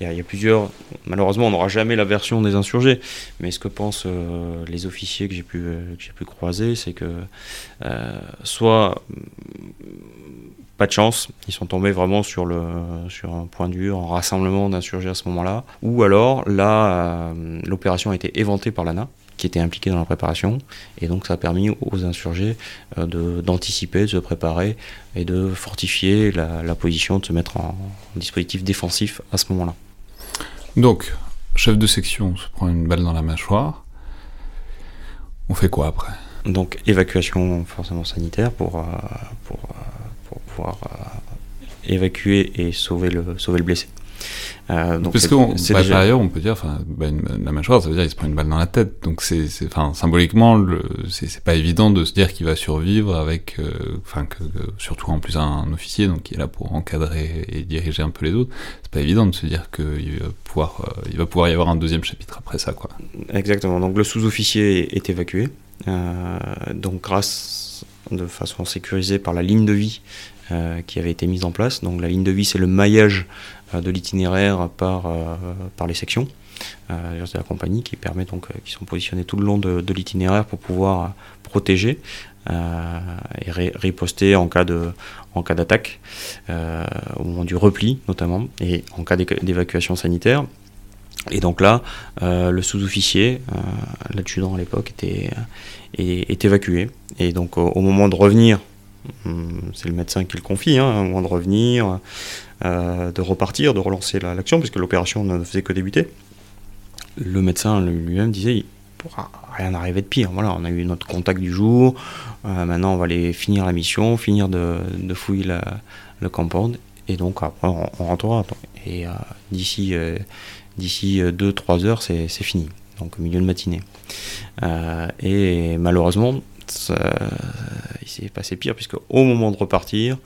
Il y, a, plusieurs. Malheureusement, on n'aura jamais la version des insurgés, mais ce que pensent euh, les officiers que j'ai pu, croiser, c'est que euh, soit pas de chance, ils sont tombés vraiment sur un point dur, un rassemblement d'insurgés à ce moment-là, ou alors là, euh, l'opération a été éventée par l'ANA, qui était impliquée dans la préparation, et donc ça a permis aux insurgés euh, de- d'anticiper, de, se préparer et de fortifier la, la position, de se mettre en, en dispositif défensif à ce moment-là. Donc, chef de section se prend une balle dans la mâchoire. On fait quoi après? Donc évacuation forcément sanitaire pour, euh, pour, euh, pour pouvoir euh, évacuer et sauver le, sauver le blessé. Euh, donc Parce que bah, déjà- par ailleurs, on peut dire, enfin, bah, la mâchoire, ça veut dire qu'il se prend une balle dans la tête. Donc c'est, enfin, symboliquement, c'est, pas évident de se dire qu'il va survivre avec, euh, enfin, que, que- surtout en plus un, officier, donc qui est là pour encadrer et diriger un peu les autres. C'est pas évident de se dire qu'il va pouvoir, euh, il va pouvoir y avoir un deuxième chapitre après ça, quoi. Exactement. Donc le sous-officier est évacué. Donc grâce de façon sécurisée par la ligne de vie euh, qui avait été mise en place. Donc la ligne de vie, c'est le maillage de l'itinéraire par, euh, par les sections euh, de la compagnie qui permet donc euh, qui sont positionnés tout le long de, l'itinéraire pour pouvoir euh, protéger euh, et riposter en cas de en cas d'attaque euh, au moment du repli notamment et en cas d'évacuation sanitaire et donc là, euh, le sous-officier, euh, l'adjudant à l'époque, était, est, évacué. Et donc au, moment de revenir, hum, c'est le médecin qui le confie, hein, au moment de revenir, euh, de repartir, de relancer la- l'action, puisque l'opération ne faisait que débuter, le médecin lui-même disait, rien n'arrivait de pire. Voilà, on a eu notre contact du jour. maintenant, on va aller finir la mission, finir de, fouiller le compound, et donc après, on, rentrera. Et d'ici d'ici 2-3 heures, c'est fini. Donc milieu de matinée. et malheureusement, il s'est passé pire, puisque au moment de repartir,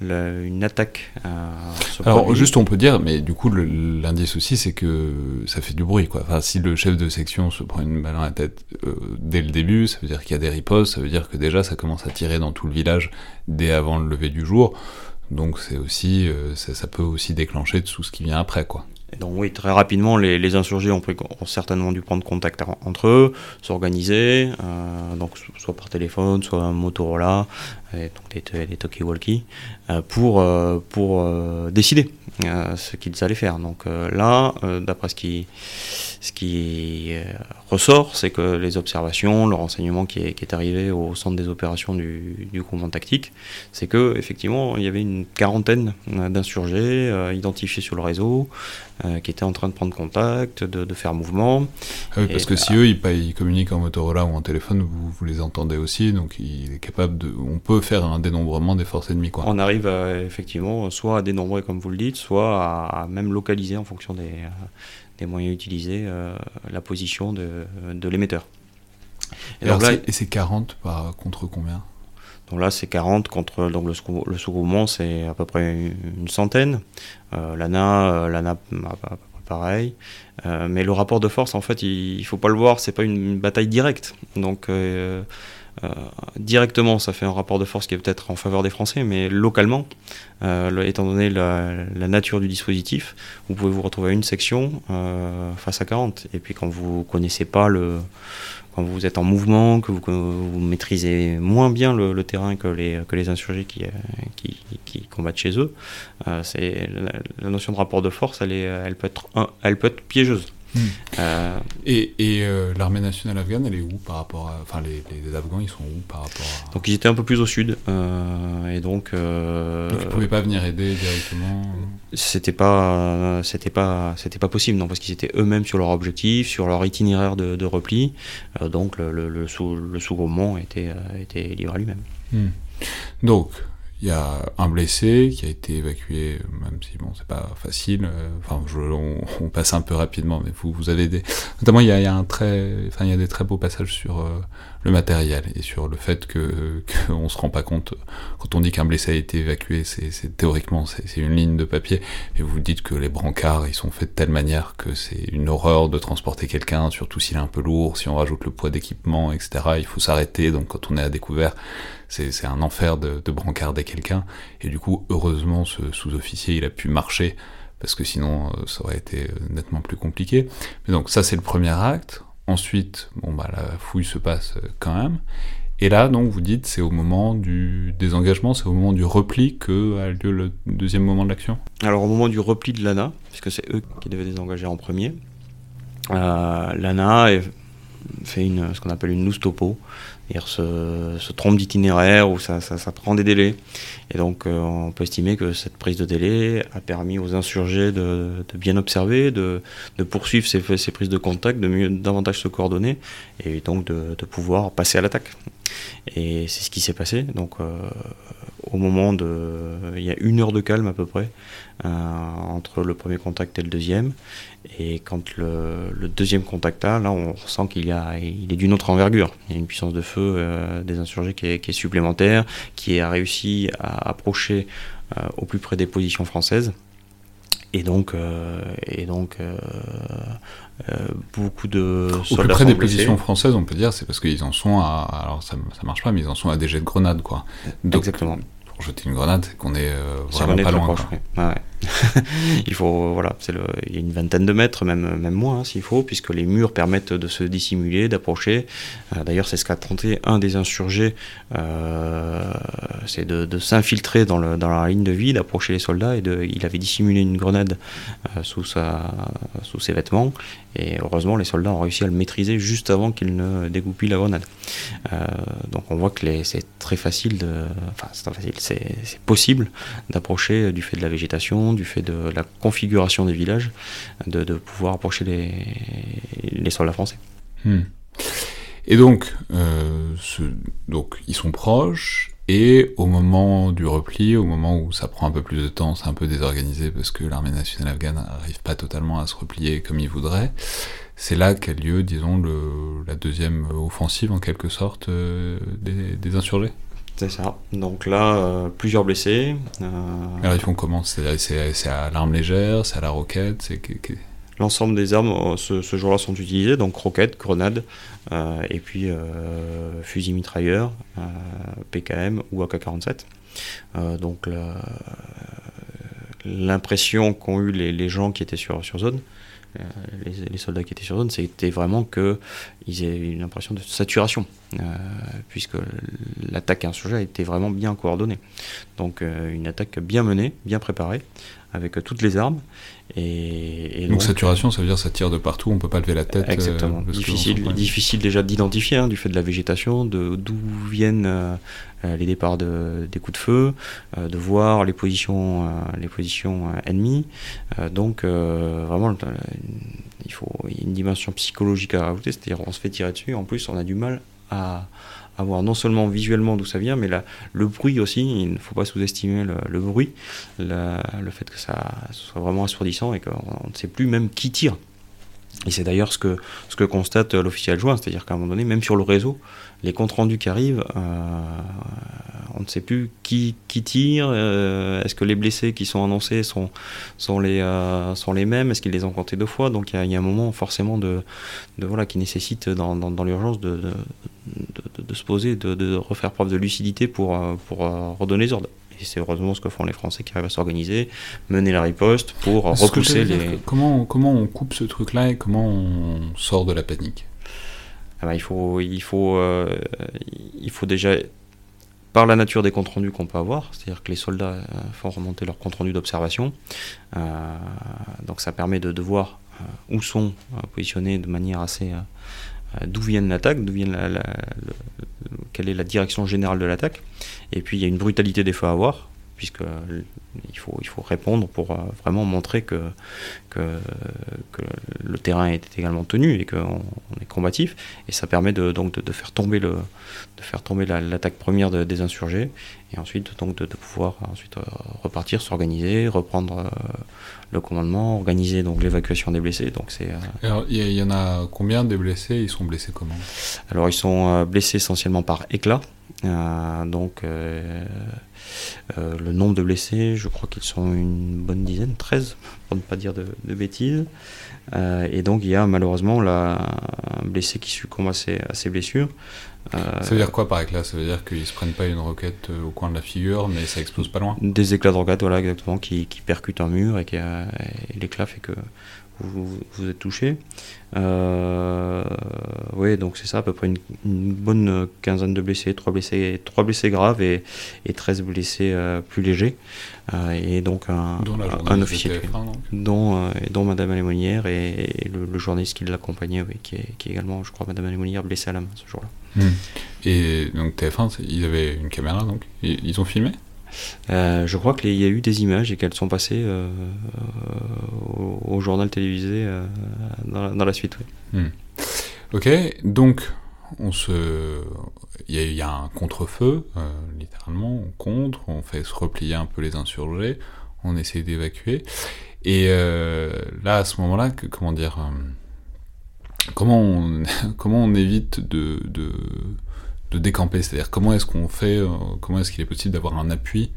une attaque. Alors juste on peut dire, mais du coup l'indice aussi c'est que ça fait du bruit quoi. Enfin si le chef de section se prend une balle dans la tête euh, dès le début, ça veut dire qu'il y a des ripostes, ça veut dire que déjà ça commence à tirer dans tout le village dès avant le lever du jour. Donc c'est aussi, euh, ça, peut aussi déclencher tout ce qui vient après quoi. Donc oui, très rapidement, les, insurgés ont, certainement dû prendre contact entre eux, s'organiser, euh, donc soit par téléphone, soit Motorola, et donc des, des talkie-walkie, euh, pour, euh, pour décider ce qu'ils allaient faire. Donc là, d'après ce qui, ce qui ressort, c'est que les observations, le renseignement qui est, qui est, arrivé au centre des opérations du, du commandement tactique, c'est que effectivement, il y avait une quarantaine d'insurgés identifiés sur le réseau, euh, qui étaient en train de prendre contact, de, faire mouvement. Ah oui, parce que si eux, ils, communiquent en Motorola ou en téléphone, vous, vous, les entendez aussi, donc il est capable de, on peut faire un dénombrement des forces ennemies. Quoi. On arrive effectivement soit à dénombrer comme vous le dites, soit à, même localiser en fonction des, euh, des moyens utilisés euh, la position de, de l'émetteur. Et, et c'est 40 par, contre combien? Donc là, c'est 40 contre donc le, le sous c'est à peu près une centaine. Euh, L'ANA, l'ANA pareil. Euh, mais le rapport de force, en fait, il, ne faut pas le voir, c'est pas une bataille directe. Donc euh, directement, ça fait un rapport de force qui est peut-être en faveur des Français, mais localement, étant donné la, nature du dispositif, vous pouvez vous retrouver à une section face à 40. Et puis quand vous connaissez pas le quand vous êtes en mouvement, que vous, maîtrisez moins bien le, terrain que les, que les insurgés qui, euh, qui, combattent chez eux, euh, la, notion de rapport de force, elle, est, elle, peut, être, elle peut être piégeuse. Hmm. Euh, et, et euh, l'armée nationale afghane, elle est où par rapport à. Enfin, les, les, Afghans, ils sont où par rapport à. Donc, ils étaient un peu plus au sud. Euh, et donc. donc, ils pouvaient pas venir aider directement C'était pas, c'était pas, c'était pas possible, non, parce qu'ils étaient eux-mêmes sur leur objectif, sur leur itinéraire de, de repli. donc, le, le, le sous-groupement était, était livré à lui-même. Hmm. Donc, il y a un blessé qui a été évacué, même si bon, c'est pas facile. Euh, enfin, je, on, passe un peu rapidement, mais vous, vous avez des. Notamment, il y a, il y a un très, enfin, il y a des très beaux passages sur euh, le matériel et sur le fait que qu'on [LAUGHS] se rend pas compte quand on dit qu'un blessé a été évacué, c'est théoriquement c'est une ligne de papier, et vous dites que les brancards ils sont faits de telle manière que c'est une horreur de transporter quelqu'un, surtout s'il est un peu lourd, si on rajoute le poids d'équipement, etc. Il faut s'arrêter. Donc, quand on est à découvert c'est un enfer de, de brancarder quelqu'un. Et du coup, heureusement, ce sous-officier, il a pu marcher, parce que sinon, euh, ça aurait été euh, nettement plus compliqué. Mais donc, ça, c'est le premier acte. Ensuite, bon, bah, la fouille se passe euh, quand même. Et là, donc, vous dites, c'est au moment du désengagement, c'est au moment du repli que a lieu le deuxième moment de l'action? Alors, au moment du repli de l'ANA, puisque c'est eux qui devaient désengager en premier, euh, l'ANA fait une, ce qu'on appelle une loose topo, c'est-à-dire se, trompe d'itinéraire ou ça, prend des délais. Et donc euh, on peut estimer que cette prise de délai a permis aux insurgés de, bien observer, de, poursuivre ces, ces, prises de contact, de mieux, davantage se coordonner et donc de, pouvoir passer à l'attaque. Et c'est ce qui s'est passé. Donc euh, au moment de... Il y a une heure de calme à peu près euh, entre le premier contact et le deuxième. Et quand le, deuxième contact a, là on ressent qu'il a, il est d'une autre envergure. Il y a une puissance de feu euh, des insurgés qui est, supplémentaire, qui a réussi à approcher euh, au plus près des positions françaises. Et donc, et donc beaucoup de Au plus près des positions françaises, on peut dire, c'est parce qu'ils en sont à. Alors ça, ça marche pas, mais ils en sont à des jets de grenades, quoi. Exactement pour jeter une grenade, qu'on est euh, vraiment pas loin. [LAUGHS] il faut, voilà, il y a une vingtaine de mètres, même, même moins hein, s'il faut, puisque les murs permettent de se dissimuler, d'approcher. Euh, d'ailleurs, c'est ce qu'a tenté un des insurgés, euh, c'est de, s'infiltrer dans, la ligne de vie, d'approcher les soldats, et il avait dissimulé une grenade sous, sa, sous ses vêtements, et heureusement, les soldats ont réussi à le maîtriser juste avant qu'il ne dégoupille la grenade. donc on voit que c'est très facile enfin c'est facile, c'est possible d'approcher du fait de la végétation, du fait de la configuration des villages, de, pouvoir approcher les, les soldats français. Hmm. Et donc, euh, donc, ils sont proches, et au moment du repli, au moment où ça prend un peu plus de temps, c'est un peu désorganisé parce que l'armée nationale afghane n'arrive pas totalement à se replier comme il voudrait, c'est là qu'a lieu, disons, la deuxième offensive, en quelque sorte, euh, des insurgés. C'est ça. Donc là, euh, plusieurs blessés. euh, Alors, ils font comment? C'est à l'arme légère, c'est à la roquette, L'ensemble des armes euh, ce, ce jour-là sont utilisées, donc roquettes, grenades, euh, et puis fusils mitrailleurs, euh, PKM ou AK-47. Euh, donc l'impression qu'ont eu les, les gens qui étaient sur, sur zone, les, les soldats qui étaient sur zone, c'était vraiment qu'ils aient une impression de saturation, euh, puisque l'attaque insurgée été vraiment bien coordonnée. Donc euh, une attaque bien menée, bien préparée, avec toutes les armes. Et, et Donc, saturation, ça veut dire ça tire de partout, on peut pas lever la tête. euh, Exactement. que difficile, difficile déjà d'identifier hein, du fait de la végétation, de d'où viennent euh, euh, les départs de, des coups de feu, euh, de voir les positions, euh, les positions euh, ennemies. Euh, donc euh, vraiment, le- il faut il y a une dimension psychologique à rajouter, c'est-à-dire on se fait tirer dessus, en plus on a du mal à à voir non seulement visuellement d'où ça vient, mais le bruit aussi, il ne faut pas sous-estimer le, bruit, le fait que ça soit vraiment assourdissant et qu'on on ne sait plus même qui tire. Et c'est d'ailleurs ce que, ce que constate euh, l'officier adjoint, c'est-à-dire qu'à un moment donné, même sur le réseau, les comptes rendus qui arrivent, euh, on ne sait plus qui, qui tire, euh, est-ce que les blessés qui sont annoncés sont, sont, les, sont les mêmes, est-ce qu'ils les ont comptés deux fois, donc il y, a- un moment forcément de, voilà, qui nécessite dans, dans, l'urgence de, de, se poser, de, refaire preuve de lucidité pour, pour redonner les ordres. Et c'est heureusement ce que font les Français qui arrivent à s'organiser, mener la riposte pour Ce que repousser dire, les... comment, comment on coupe ce truc-là et comment on sort de la panique Ah bah, il, faut, il, faut, euh, il faut déjà, par la nature des comptes rendus qu'on peut avoir, c'est-à-dire que les soldats euh, font remonter leurs comptes rendus d'observation, euh, donc ça permet de, de voir euh, où sont positionnés de manière assez... d'où viennent l'attaque, d'où viennent la, la- le- le- quelle est la direction générale de l'attaque, et puis il y a une brutalité des feux à avoir, puisque euh, il faut, il faut répondre pour euh, vraiment montrer que, que, que le terrain est également tenu et qu'on on est combatif, et ça permet de, donc de, de faire tomber, le, de faire tomber la- l'attaque première de- des insurgés, et ensuite donc de, de pouvoir ensuite euh, repartir, s'organiser, reprendre le commandement, organiser donc l'évacuation des blessés. Donc c'est il y, en a combien des blessés? Ils sont blessés comment? Alors ils sont blessés essentiellement par éclat. Euh, donc euh, euh, le nombre de blessés, je crois qu'ils sont une bonne dizaine, 13 pour ne pas dire de, de bêtises. Et donc il y a malheureusement la, un blessé qui succombe à ses, à ses blessures. Ça veut dire quoi par éclat? Ça veut dire qu'ils se prennent pas une roquette au coin de la figure, mais ça explose pas loin? Des éclats de roquette, voilà exactement, qui, qui percutent un mur et, qui, et l'éclat fait que vous, êtes touché. Euh, oui, donc c'est ça, à peu près une, une bonne quinzaine de blessés, trois blessés, trois blessés graves et, et 13 blessés euh, plus légers. Euh, et donc un, officier de tué. TF1, donc. Dont, dont Madame Alémonière et, et le, le journaliste qui l'accompagnait, oui, qui, est, qui est également, je crois, Madame Alémonière blessée à la main ce jour-là. Hmm. Et donc TF1, c'est- ils avaient une caméra, donc ils, ils ont filmé? Euh, je crois qu'il y a eu des images et qu'elles sont passées euh, au, au journal télévisé euh, dans, la, suite. oui. Ok, donc il y, a- un contre-feu, euh, littéralement, on contre, on fait se replier un peu les insurgés, on essaie d'évacuer, et euh, là à ce moment-là, comment dire, euh, comment on, [LAUGHS] évite de, de décamper, c'est-à-dire comment est-ce qu'on fait, euh, comment est-ce qu'il est possible d'avoir un appui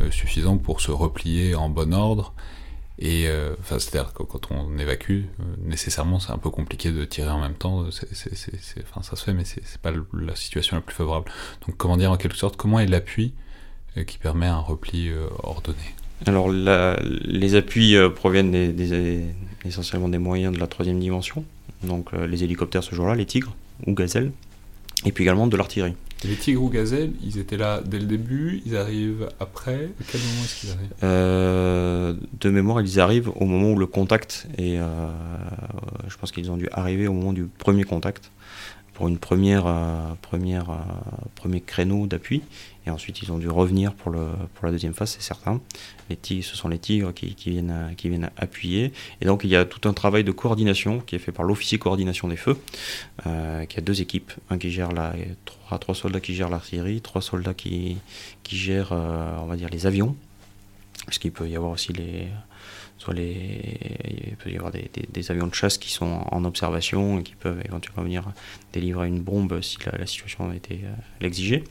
euh, suffisant pour se replier en bon ordre? Et euh, enfin, c'est-à-dire que quand on évacue, nécessairement, c'est un peu compliqué de tirer en même temps. Enfin, ça se fait, mais c'est, pas la situation la plus favorable. Donc, comment dire en quelque sorte, comment est l'appui qui permet un repli ordonné? Alors les appuis proviennent essentiellement des moyens de la troisième dimension, donc les hélicoptères ce jour-là, les Tigres ou Gazelles, et puis également de l'artillerie. Les tigres ou gazelles, ils étaient là dès le début, ils arrivent après. À quel moment est-ce qu'ils arrivent? Euh, de mémoire, ils arrivent au moment où le contact est. euh, je pense qu'ils ont dû arriver au moment du premier contact pour une première, première premier créneau d'appui. Et ensuite, ils ont dû revenir pour, le, pour la deuxième phase, c'est certain. Les tigres, ce sont les tigres qui, qui, viennent, qui viennent appuyer. Et donc, il y a tout un travail de coordination qui est fait par l'officier coordination des feux, qui a deux équipes. Un qui gère la, trois, trois soldats qui gèrent l'artillerie, trois soldats qui, qui gèrent, on va dire, les avions. Parce qu'il peut y avoir aussi les, soit les, il peut y avoir des, avions de chasse qui sont en observation et qui peuvent éventuellement venir délivrer une bombe si la, situation était euh, l'exigeait.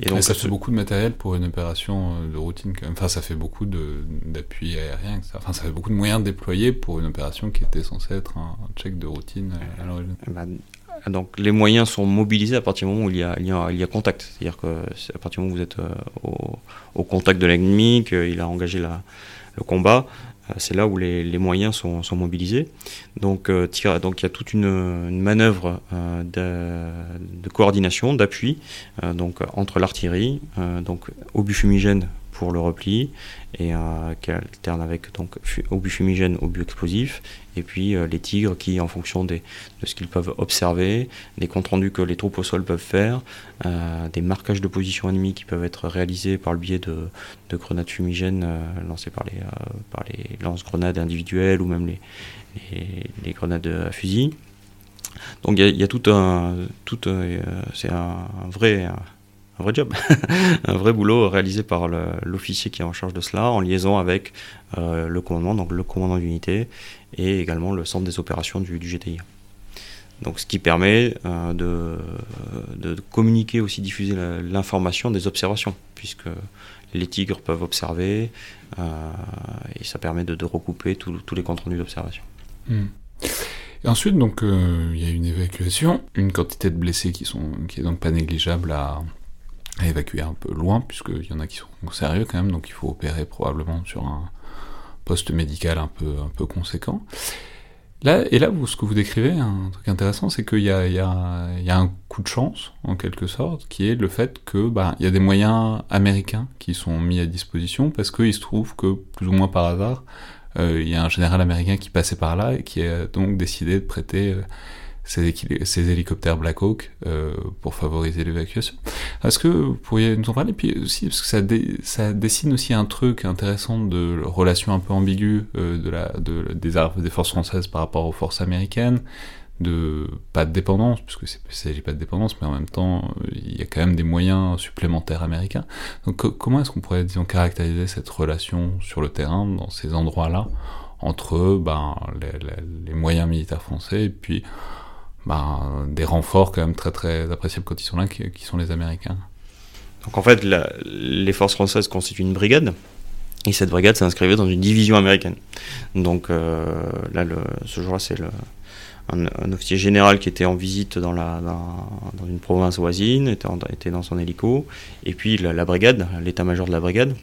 Et donc ça fait beaucoup de matériel pour une opération euh, de routine. Quand même. Enfin, ça fait beaucoup d'appui aérien. Enfin, ça fait beaucoup de moyens déployés pour une opération qui était censée être un, check de routine euh, à l'origine. Bah, donc les moyens sont mobilisés à partir du moment où il y a, contact. C'est-à-dire que à partir du moment où vous êtes au, au, contact de l'ennemi, qu'il a engagé le combat, euh, c'est là où les, moyens sont, mobilisés. Donc, euh, donc il y a toute une, manœuvre euh, de, coordination, d'appui, entre l'artillerie, donc obus fumigène pour le repli et qui alterne avec donc obus fumigène, obus explosif et puis les tigres qui en fonction de ce qu'ils peuvent observer, des comptes rendus que les troupes au sol peuvent faire, des marquages de position ennemie qui peuvent être réalisés par le biais de, grenades fumigènes lancées par les, par les lance-grenades individuelles ou même les, les, grenades à fusil. Donc il y, a tout un, tout, c'est un, vrai, un vrai job, [LAUGHS] un vrai boulot réalisé par l'officier qui est en charge de cela, en liaison avec euh, le commandement, donc le commandant d'unité, et également le centre des opérations du, GTI. Donc, ce qui permet euh, de, communiquer aussi, diffuser l'information des observations, puisque les tigres peuvent observer, euh, et ça permet de, recouper tous les comptes rendus d'observation. Hmm. Et ensuite, donc, il y a une évacuation, une quantité de blessés qui, sont, qui est donc pas négligeable à, à évacuer un peu loin, puisqu'il y en a qui sont sérieux quand même, donc il faut opérer probablement sur un poste médical un peu, un peu conséquent. Là, et là, ce que vous décrivez, un truc intéressant, c'est qu'il y a, y, y a, un coup de chance, en quelque sorte, qui est le fait que bah, il y a des moyens américains qui sont mis à disposition, parce qu'il se trouve que, plus ou moins par hasard, euh, il y a un général américain qui passait par là et qui a donc décidé de prêter euh, ces, hélicoptères Black Hawk euh, pour favoriser l'évacuation. Est-ce que vous pourriez nous en parler? Puis aussi, parce que ça, dessine aussi un truc intéressant de relation un peu ambiguë euh, de la, de, des, des forces françaises par rapport aux forces américaines, de pas de dépendance, puisque ne s'agit pas de dépendance, mais en même temps, il y a quand même des moyens supplémentaires américains. Donc comment est-ce qu'on pourrait, disons, caractériser cette relation sur le terrain, dans ces endroits-là, entre ben, les, les moyens militaires français et puis bah, des renforts quand même très très appréciables quand ils sont là, qui, sont les Américains. Donc en fait, les forces françaises constituent une brigade, et cette brigade s'inscrivait dans une division américaine. Donc euh, là, ce jour-là, c'est un, officier général qui était en visite dans, une province voisine, était, dans son hélico, et puis la brigade, l'état-major de la brigade,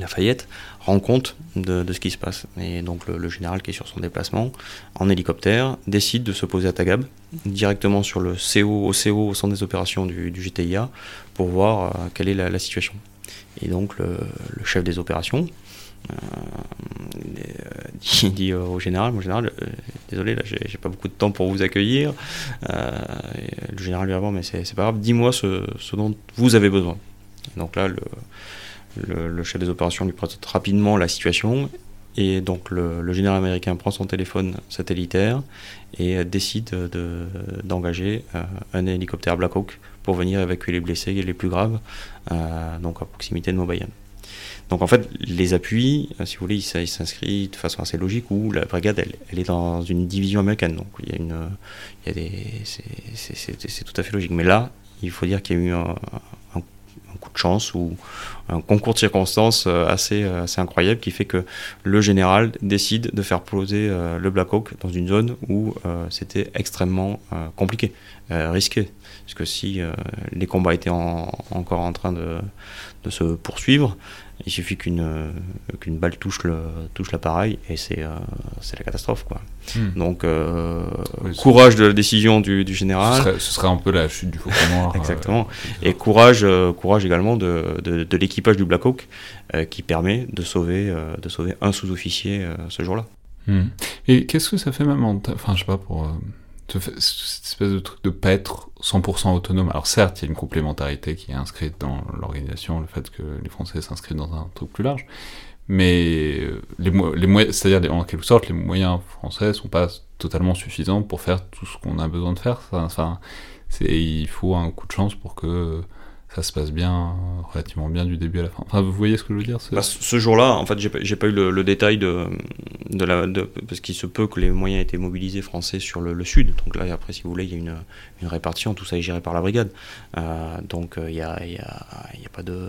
Lafayette, rend compte de, ce qui se passe. Et donc le, général qui est sur son déplacement en hélicoptère décide de se poser à Tagab, directement sur le CO, au CO, au centre des opérations du, GTIA, pour voir euh, quelle est la, situation. Et donc le, chef des opérations euh, dit, dit, au général, mon général, euh, désolé, là j'ai pas beaucoup de temps pour vous accueillir. le général lui répond, mais c'est pas grave, dis-moi ce, ce, dont vous avez besoin. donc là, le, le, chef des opérations lui présente rapidement la situation et donc le, général américain prend son téléphone satellitaire et décide d'engager euh, un hélicoptère Black Hawk pour venir évacuer les blessés les plus graves, euh, donc à proximité de Mobayam. Donc en fait, les appuis, euh, si vous voulez, il s'inscrit de façon assez logique où la brigade, elle, est dans une division américaine. Donc il y a une, c'est tout à fait logique. Mais là, il faut dire qu'il y a eu un, coup de chance ou un concours de circonstances euh, assez, euh, assez incroyable qui fait que le général décide de faire poser euh, le Black Hawk dans une zone où c'était extrêmement compliqué, risqué. Parce que si les combats étaient encore en train de se poursuivre, il suffit qu'une euh, qu'une balle touche le touche l'appareil et c'est euh, c'est la catastrophe quoi. Hmm. Donc euh, courage de la décision du, du général. Ce serait, un peu la chute du faucon noir. [LAUGHS] Exactement. et courage courage également de, de, de l'équipage du Black Hawk qui permet de sauver de sauver un sous-officier ce jour-là. Hmm. Et qu'est-ce que ça fait même en enfin je sais pas pour cette espèce de truc de pas être 100% autonome. Alors certes, il y a une complémentarité qui est inscrite dans l'organisation, le fait que les Français s'inscrivent dans un truc plus large, mais euh, les, les c'est-à-dire en quelque sorte, les moyens français sont pas totalement suffisants pour faire tout ce qu'on a besoin de faire. Enfin, il faut un coup de chance pour que ça se passe bien, relativement bien du début à la fin. Enfin, vous voyez ce que je veux dire Bah, ce ce jour-là, en fait, j'ai pas, pas eu le, détail de, la, parce qu'il se peut que les moyens aient été mobilisés français sur le, sud. Donc là, après, si vous voulez, il y a une, répartition, tout ça est géré par la brigade. Euh, donc euh, il y, a, y, a, pas de.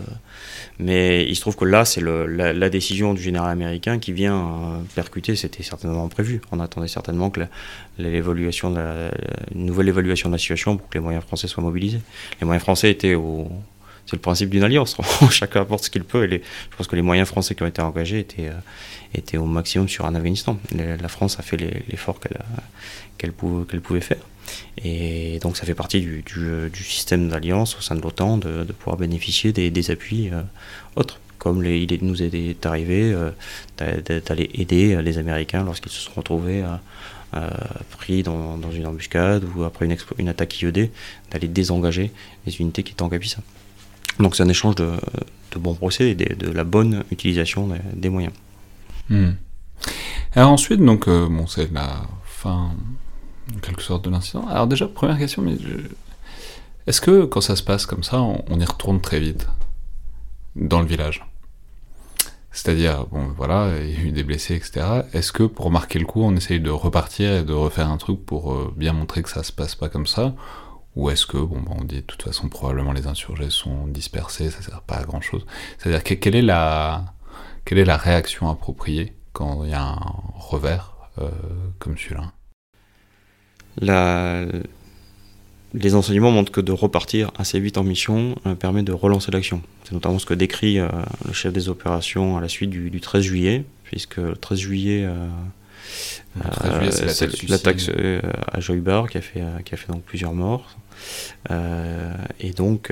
Mais il se trouve que là, c'est la, décision du général américain qui vient euh, percuter. C'était certainement prévu. On attendait certainement que une nouvelle évaluation de la situation pour que les moyens français soient mobilisés. Les moyens français étaient au c'est le principe d'une alliance. [LAUGHS] Chacun apporte ce qu'il peut. Je pense que les moyens français qui ont été engagés étaient, euh, étaient au maximum sur un Afghanistan. La, France a fait l'effort qu'elle qu'elle pouvait, faire. Et donc ça fait partie du, système d'alliance au sein de l'OTAN de, pouvoir bénéficier des, appuis euh, autres. Comme les- il nous est arrivé euh, d'a- d'a- d'aller aider les Américains lorsqu'ils se sont retrouvés pris dans, une embuscade ou après une, attaque IED, d'aller désengager les unités qui étaient en Capissa. Donc c'est un échange de, bons procédés, et de, de la bonne utilisation des, moyens. Hmm. Alors ensuite, donc, euh, bon, c'est la fin, quelque sorte, de l'incident. Alors déjà, première question, mais est-ce que quand ça se passe comme ça, on y retourne très vite dans le village? C'est-à-dire, bon, voilà, il y a eu des blessés, etc. Est-ce que pour marquer le coup, on essaye de repartir et de refaire un truc pour euh, bien montrer que ça se passe pas comme ça? Ou est-ce que, bon, bah, on dit de toute façon, probablement les insurgés sont dispersés, ça sert pas à grand chose C'est-à-dire, que- quelle est la, quelle est la réaction appropriée quand il y a un revers euh, comme celui-là? Les enseignements montrent que de repartir assez vite en mission euh, permet de relancer l'action. C'est notamment ce que décrit euh, le chef des opérations à la suite du, du 13 juillet, puisque le 13 juillet, euh, Le 13 juillet, c'est l'attaque à Joybar qui a fait, qui a fait donc plusieurs morts. Et, donc,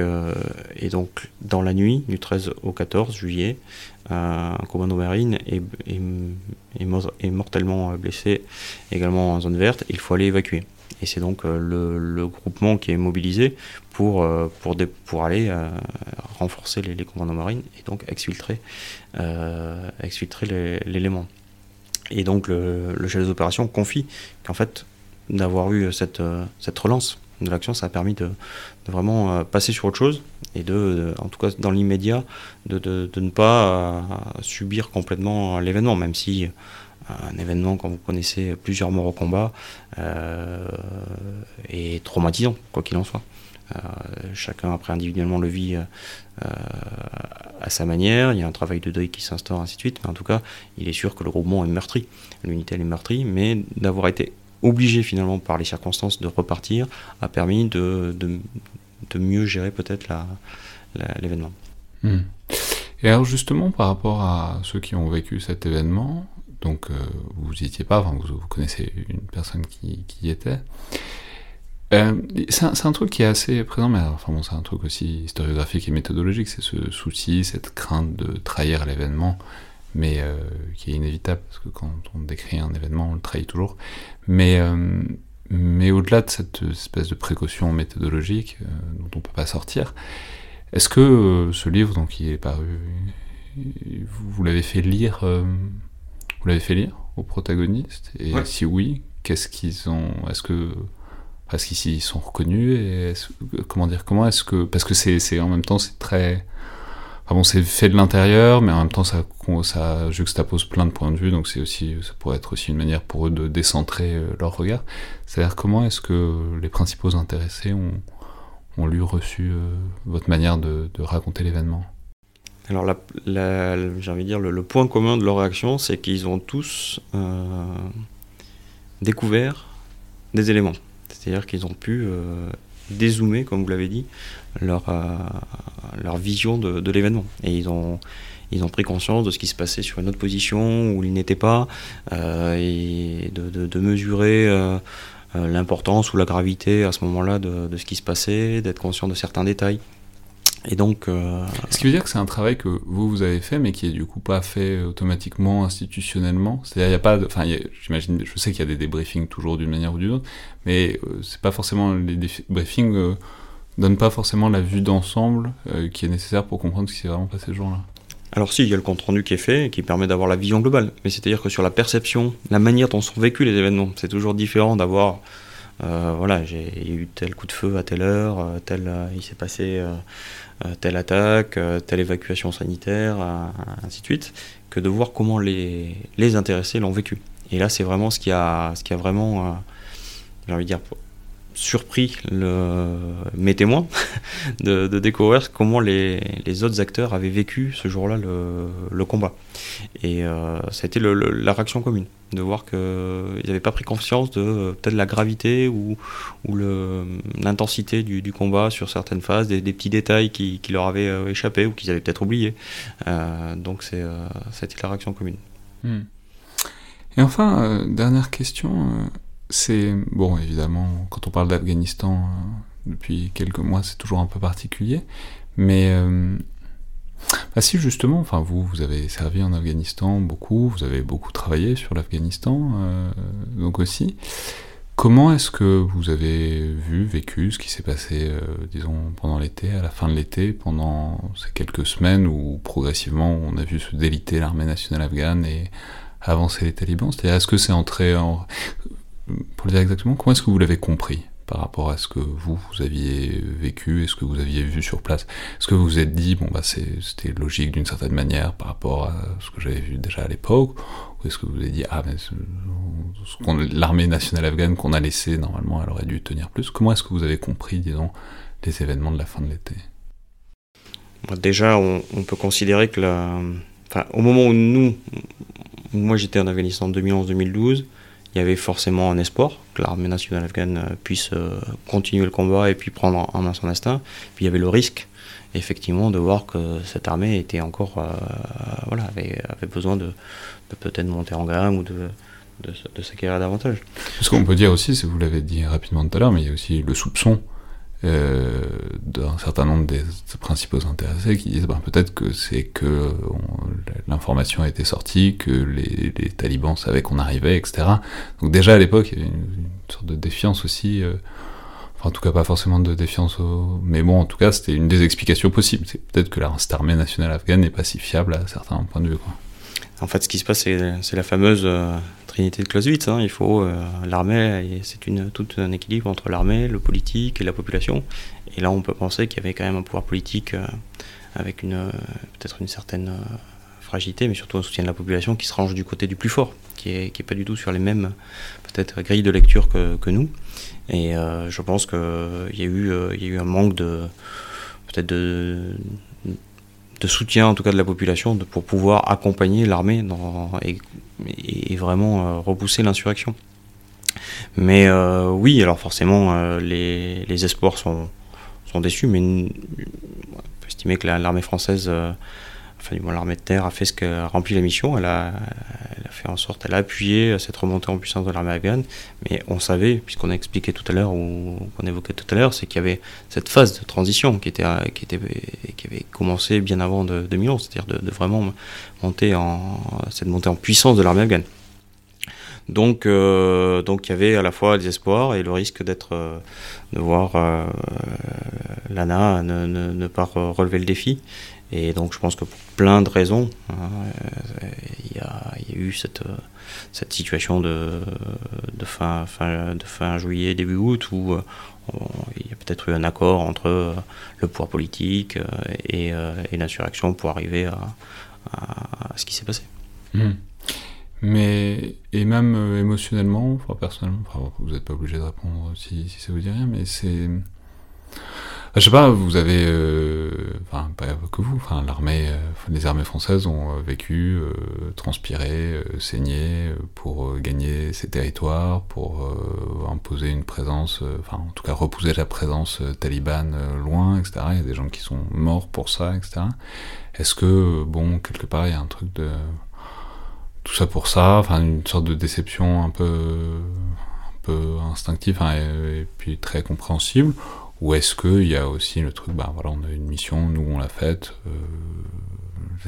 et donc, dans la nuit du 13 au 14 juillet, un commando marine est, est- est mor- est mortellement blessé, également en zone verte. Il faut aller évacuer. Et c'est donc euh, le, groupement qui est mobilisé pour, euh, pour, aller euh, renforcer les, les commandos marines et donc exfiltrer, exfiltrer l'élément. Et donc le, chef des opérations confie qu'en fait, d'avoir eu cette, cette relance de l'action, ça a permis de, vraiment passer sur autre chose et de, de- en tout cas dans l'immédiat, de, de- ne pas subir complètement l'événement, même si un événement, quand vous connaissez plusieurs morts au combat, euh, est traumatisant, quoi qu'il en soit. Euh, chacun après individuellement le vit euh, à sa manière, il y a un travail de deuil qui s'instaure, ainsi de suite, mais en tout cas, il est sûr que le groupement est meurtri, l'unité elle est meurtrie, mais d'avoir été obligé finalement par les circonstances de repartir a permis de, de, mieux gérer peut-être l'événement. Hmm. Et alors justement, par rapport à ceux qui ont vécu cet événement, donc euh, vous y étiez pas, vous, connaissez une personne qui, y était, euh, c'est un, truc qui est assez présent, mais enfin c'est un truc aussi historiographique et méthodologique, c'est ce souci, cette crainte de trahir l'événement, mais euh, qui est inévitable, parce que quand on décrit un événement, on le trahit toujours. Mais, mais au-delà de cette espèce de précaution méthodologique dont on peut pas sortir, est-ce que ce livre, donc, il est paru, vous, l'avez fait lire, vous l'avez fait lire aux protagonistes? Et Ouais. si oui, qu'est-ce qu'ils ont? Est-ce que parce qu'ici ils sont reconnus et comment dire Comment est-ce que parce que c'est en même temps c'est très Enfin bon, c'est fait de l'intérieur, mais en même temps, ça, ça juxtapose plein de points de vue, donc c'est aussi, ça pourrait être aussi une manière pour eux de décentrer euh, leur regard. C'est-à-dire, comment est-ce que les principaux intéressés ont, ont lu, reçu euh, votre manière de, de raconter l'événement? Alors, j'ai envie de dire, le, point commun de leur réaction, c'est qu'ils ont tous euh, découvert des éléments. C'est-à-dire qu'ils ont pu euh, dézoomer, comme vous l'avez dit, leur, euh, leur vision de, de l'événement. Et ils ont, ils ont pris conscience de ce qui se passait sur une autre position où ils n'étaient pas, et de, de- de mesurer l'importance ou la gravité à ce moment-là de, de ce qui se passait, d'être conscient de certains détails. Et donc, euh, Ce qui veut dire que c'est un travail que vous, vous avez fait, mais qui est du coup pas fait automatiquement, institutionnellement. C'est-à-dire, il y a pas de, enfin, j'imagine, je sais qu'il y a des débriefings toujours d'une manière ou d'une autre, mais euh, c'est pas forcément, les débriefings euh, donnent pas forcément la vue d'ensemble euh, qui est nécessaire pour comprendre ce qui s'est vraiment passé ce jour-là. alors si, il y a le compte rendu qui est fait, et qui permet d'avoir la vision globale. Mais c'est-à-dire que sur la perception, la manière dont sont vécus les événements, c'est toujours différent d'avoir, euh, voilà, j'ai eu tel coup de feu à telle heure, euh, tel, euh, il s'est passé telle attaque, telle évacuation sanitaire, ainsi de suite, que de voir comment les, les intéressés l'ont vécu. Et là, c'est vraiment ce qui a, ce qui a vraiment, j'ai envie de dire, surpris le, mes témoins [LAUGHS] de, de découvrir comment les, les autres acteurs avaient vécu ce jour-là le, le combat. Et euh, ça a été le- la réaction commune, de voir qu'ils n'avaient pas pris conscience de peut-être la gravité ou, ou l'intensité du, du combat sur certaines phases, des, des petits détails qui, qui leur avaient euh, échappé ou qu'ils avaient peut-être oubliés. Euh, donc c'est, euh, ça a été la réaction commune. Et enfin, euh, dernière question, euh, c'est bon évidemment quand on parle d'Afghanistan euh, depuis quelques mois, c'est toujours un peu particulier, mais euh, bah si justement, enfin vous, vous avez servi en Afghanistan beaucoup, vous avez beaucoup travaillé sur l'Afghanistan, euh, donc aussi. Comment est-ce que vous avez vu, vécu ce qui s'est passé, euh, disons, pendant l'été, à la fin de l'été, pendant ces quelques semaines où progressivement on a vu se déliter l'armée nationale afghane et avancer les talibans? C'est-à-dire, est-ce que c'est entré en. Pour le dire exactement, comment est-ce que vous l'avez compris par rapport à ce que vous, vous aviez vécu et ce que vous aviez vu sur place? Est-ce que vous vous êtes dit, bon, bah, c'était logique d'une certaine manière par rapport à ce que j'avais vu déjà à l'époque? Ou est-ce que vous vous avez dit, ah, mais l'armée nationale afghane qu'on a laissée, normalement, elle aurait dû tenir plus? Comment est-ce que vous avez compris, disons, les événements de la fin de l'été? Déjà, on, on peut considérer que la... enfin, au moment où nous, moi j'étais en Afghanistan en 2011-2012, il y avait forcément un espoir que l'armée nationale afghane euh, puisse euh, continuer le combat et puis prendre en- main son destin. Puis il y avait le risque, effectivement, de voir que cette armée était encore, euh, voilà, avait, avait besoin de, de peut-être monter en gamme ou de, de, s'acquérir davantage. Ce qu'on peut dire aussi, c'est vous l'avez dit rapidement tout à l'heure, mais il y a aussi le soupçon euh, d'un certain nombre des principaux intéressés qui disent ben, peut-être que c'est que on- l'information a été sortie, que les, talibans savaient qu'on arrivait, etc. Donc déjà à l'époque, il y avait une, sorte de défiance aussi. euh, Enfin, en tout cas, pas forcément de défiance. Mais bon, en tout cas, c'était une des explications possibles. C'est peut-être que la cette armée nationale afghane n'est pas si fiable à certains points de vue. Quoi. En fait, ce qui se passe, c'est la fameuse euh, trinité de Clausewitz. hein. Il faut euh, l'armée, c'est une tout un équilibre entre l'armée, le politique et la population. Et là, on peut penser qu'il y avait quand même un pouvoir politique euh, avec une euh, peut-être une certaine fragilité, mais surtout un soutien de la population qui se range du côté du plus fort, qui est qui est pas du tout sur les mêmes peut-être grilles de lecture que, nous. Et je pense qu'il y a eu y a eu un manque de peut-être de de soutien en tout cas de la population pour pouvoir accompagner l'armée et, vraiment euh, repousser l'insurrection. Mais euh, oui, alors forcément euh, les, les espoirs sont, sont déçus, mais on peut estimer que la- l'armée française, enfin du moins l'armée de terre, a fait ce qu'elle a rempli la mission. Elle a, fait en sorte, elle a appuyé cette remontée en puissance de l'armée afghane. Mais on savait, puisqu'on a expliqué tout à l'heure ou qu'on évoquait tout à l'heure, c'est qu'il y avait cette phase de transition qui était, qui était, qui avait commencé bien avant de 2011, c'est-à-dire de, vraiment monter en cette montée en puissance de l'armée afghane. Donc, euh, donc il y avait à la fois des espoirs et le risque d'être, euh, de voir euh, l'ANA ne, pas re- relever le défi. Et donc je pense que pour plein de raisons, hein, euh, il y, a, eu cette, euh, situation de, fin, juillet, début août, où euh, il y a peut-être eu un accord entre le pouvoir politique et, l'insurrection pour arriver à, ce qui s'est passé. Hmm. Mais, et même émotionnellement, personnellement, vous n'êtes pas obligé de répondre si, si ça vous dit rien, mais c'est. Je sais pas, vous avez. euh, Enfin, pas que vous, enfin, l'armée, euh, les armées françaises ont euh, vécu, transpiré, saigné pour gagner ces territoires, pour imposer une présence, enfin, en tout cas, repousser la présence talibane loin, etc. Il y a des gens qui sont morts pour ça, etc. Est-ce que, bon, quelque part, il y a un truc de tout ça pour ça, enfin une sorte de déception un peu, un peu instinctive hein, et puis très compréhensible, Ou est-ce qu'il y a aussi le truc, bah voilà, on a une mission, nous on l'a faite, euh,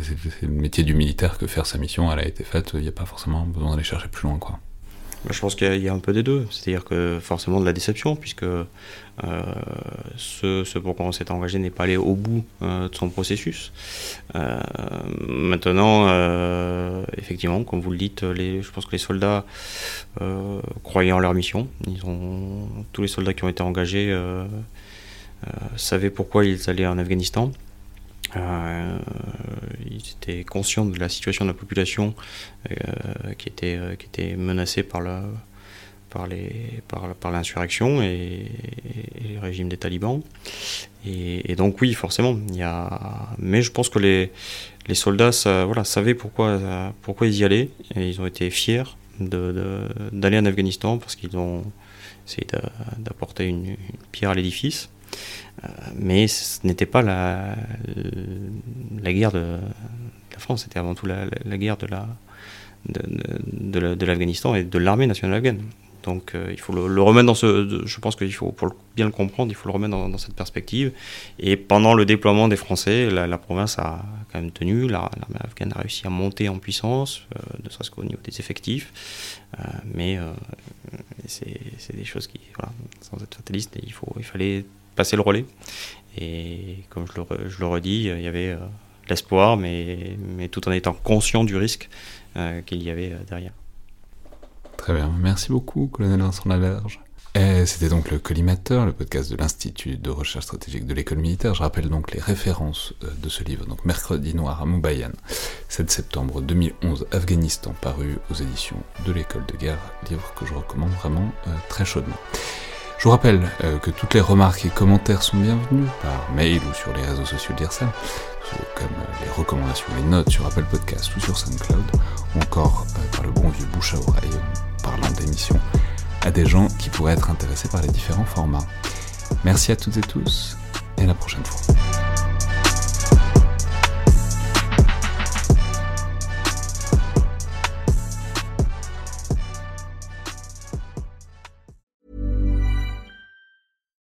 c'est le métier du militaire que faire sa mission, elle a été faite, il n'y a pas forcément besoin d'aller chercher plus loin, quoi. Bah, je pense qu'il y, a un peu des deux. C'est-à-dire que forcément de la déception, puisque euh, ce, ce pour quoi on s'est engagé n'est pas allé au bout euh, de son processus. Maintenant, effectivement, comme vous le dites, je pense que les soldats croyaient en leur mission. Ils ont, tous les soldats qui ont été engagés savaient pourquoi ils allaient en Afghanistan. Euh, ils étaient conscients de la situation de la population euh, qui, était, euh, menacée par l'insurrection et, le régime des talibans et, donc oui forcément mais je pense que les soldats savaient pourquoi ils y allaient ils ont été fiers d'aller en Afghanistan parce qu'ils ont essayé d'apporter une, pierre à l'édifice euh, mais ce n'était pas la, guerre de, la France, c'était avant tout la, guerre de la de, de l'Afghanistan et de l'armée nationale afghane. Donc euh, il faut le, remettre dans ce. Je pense qu'il faut, pour bien le comprendre, il faut le remettre dans, cette perspective. Et pendant le déploiement des Français, la, province a quand même tenu. L'armée afghane a réussi à monter en puissance, euh, ne serait-ce qu'au niveau des effectifs. Euh, mais euh, c'est des choses qui, voilà, sans être fataliste, il, faut, il fallait passer le relais. Et comme je le, redis, il y avait euh, l'espoir, mais, tout en étant conscient du risque euh, qu'il y avait euh, derrière. Très bien, merci beaucoup, colonel Vincent Laverge. C'était donc le Collimateur, le podcast de l'Institut de recherche stratégique de l'école militaire. Je rappelle donc les références de ce livre, donc Mercredi Noir à Moubayan, 7 septembre 2011, Afghanistan, paru aux éditions de l'école de guerre, livre que je recommande vraiment euh, très chaudement. Je vous rappelle euh, que toutes les remarques et commentaires sont bienvenus par mail ou sur les réseaux sociaux d'IRSAM, comme euh, les recommandations, les notes sur Apple Podcast ou sur SoundCloud, ou encore euh, par le bon vieux bouche à oreille, parlant d'émissions à des gens qui pourraient être intéressés par les différents formats. Merci à toutes et tous, et à la prochaine fois.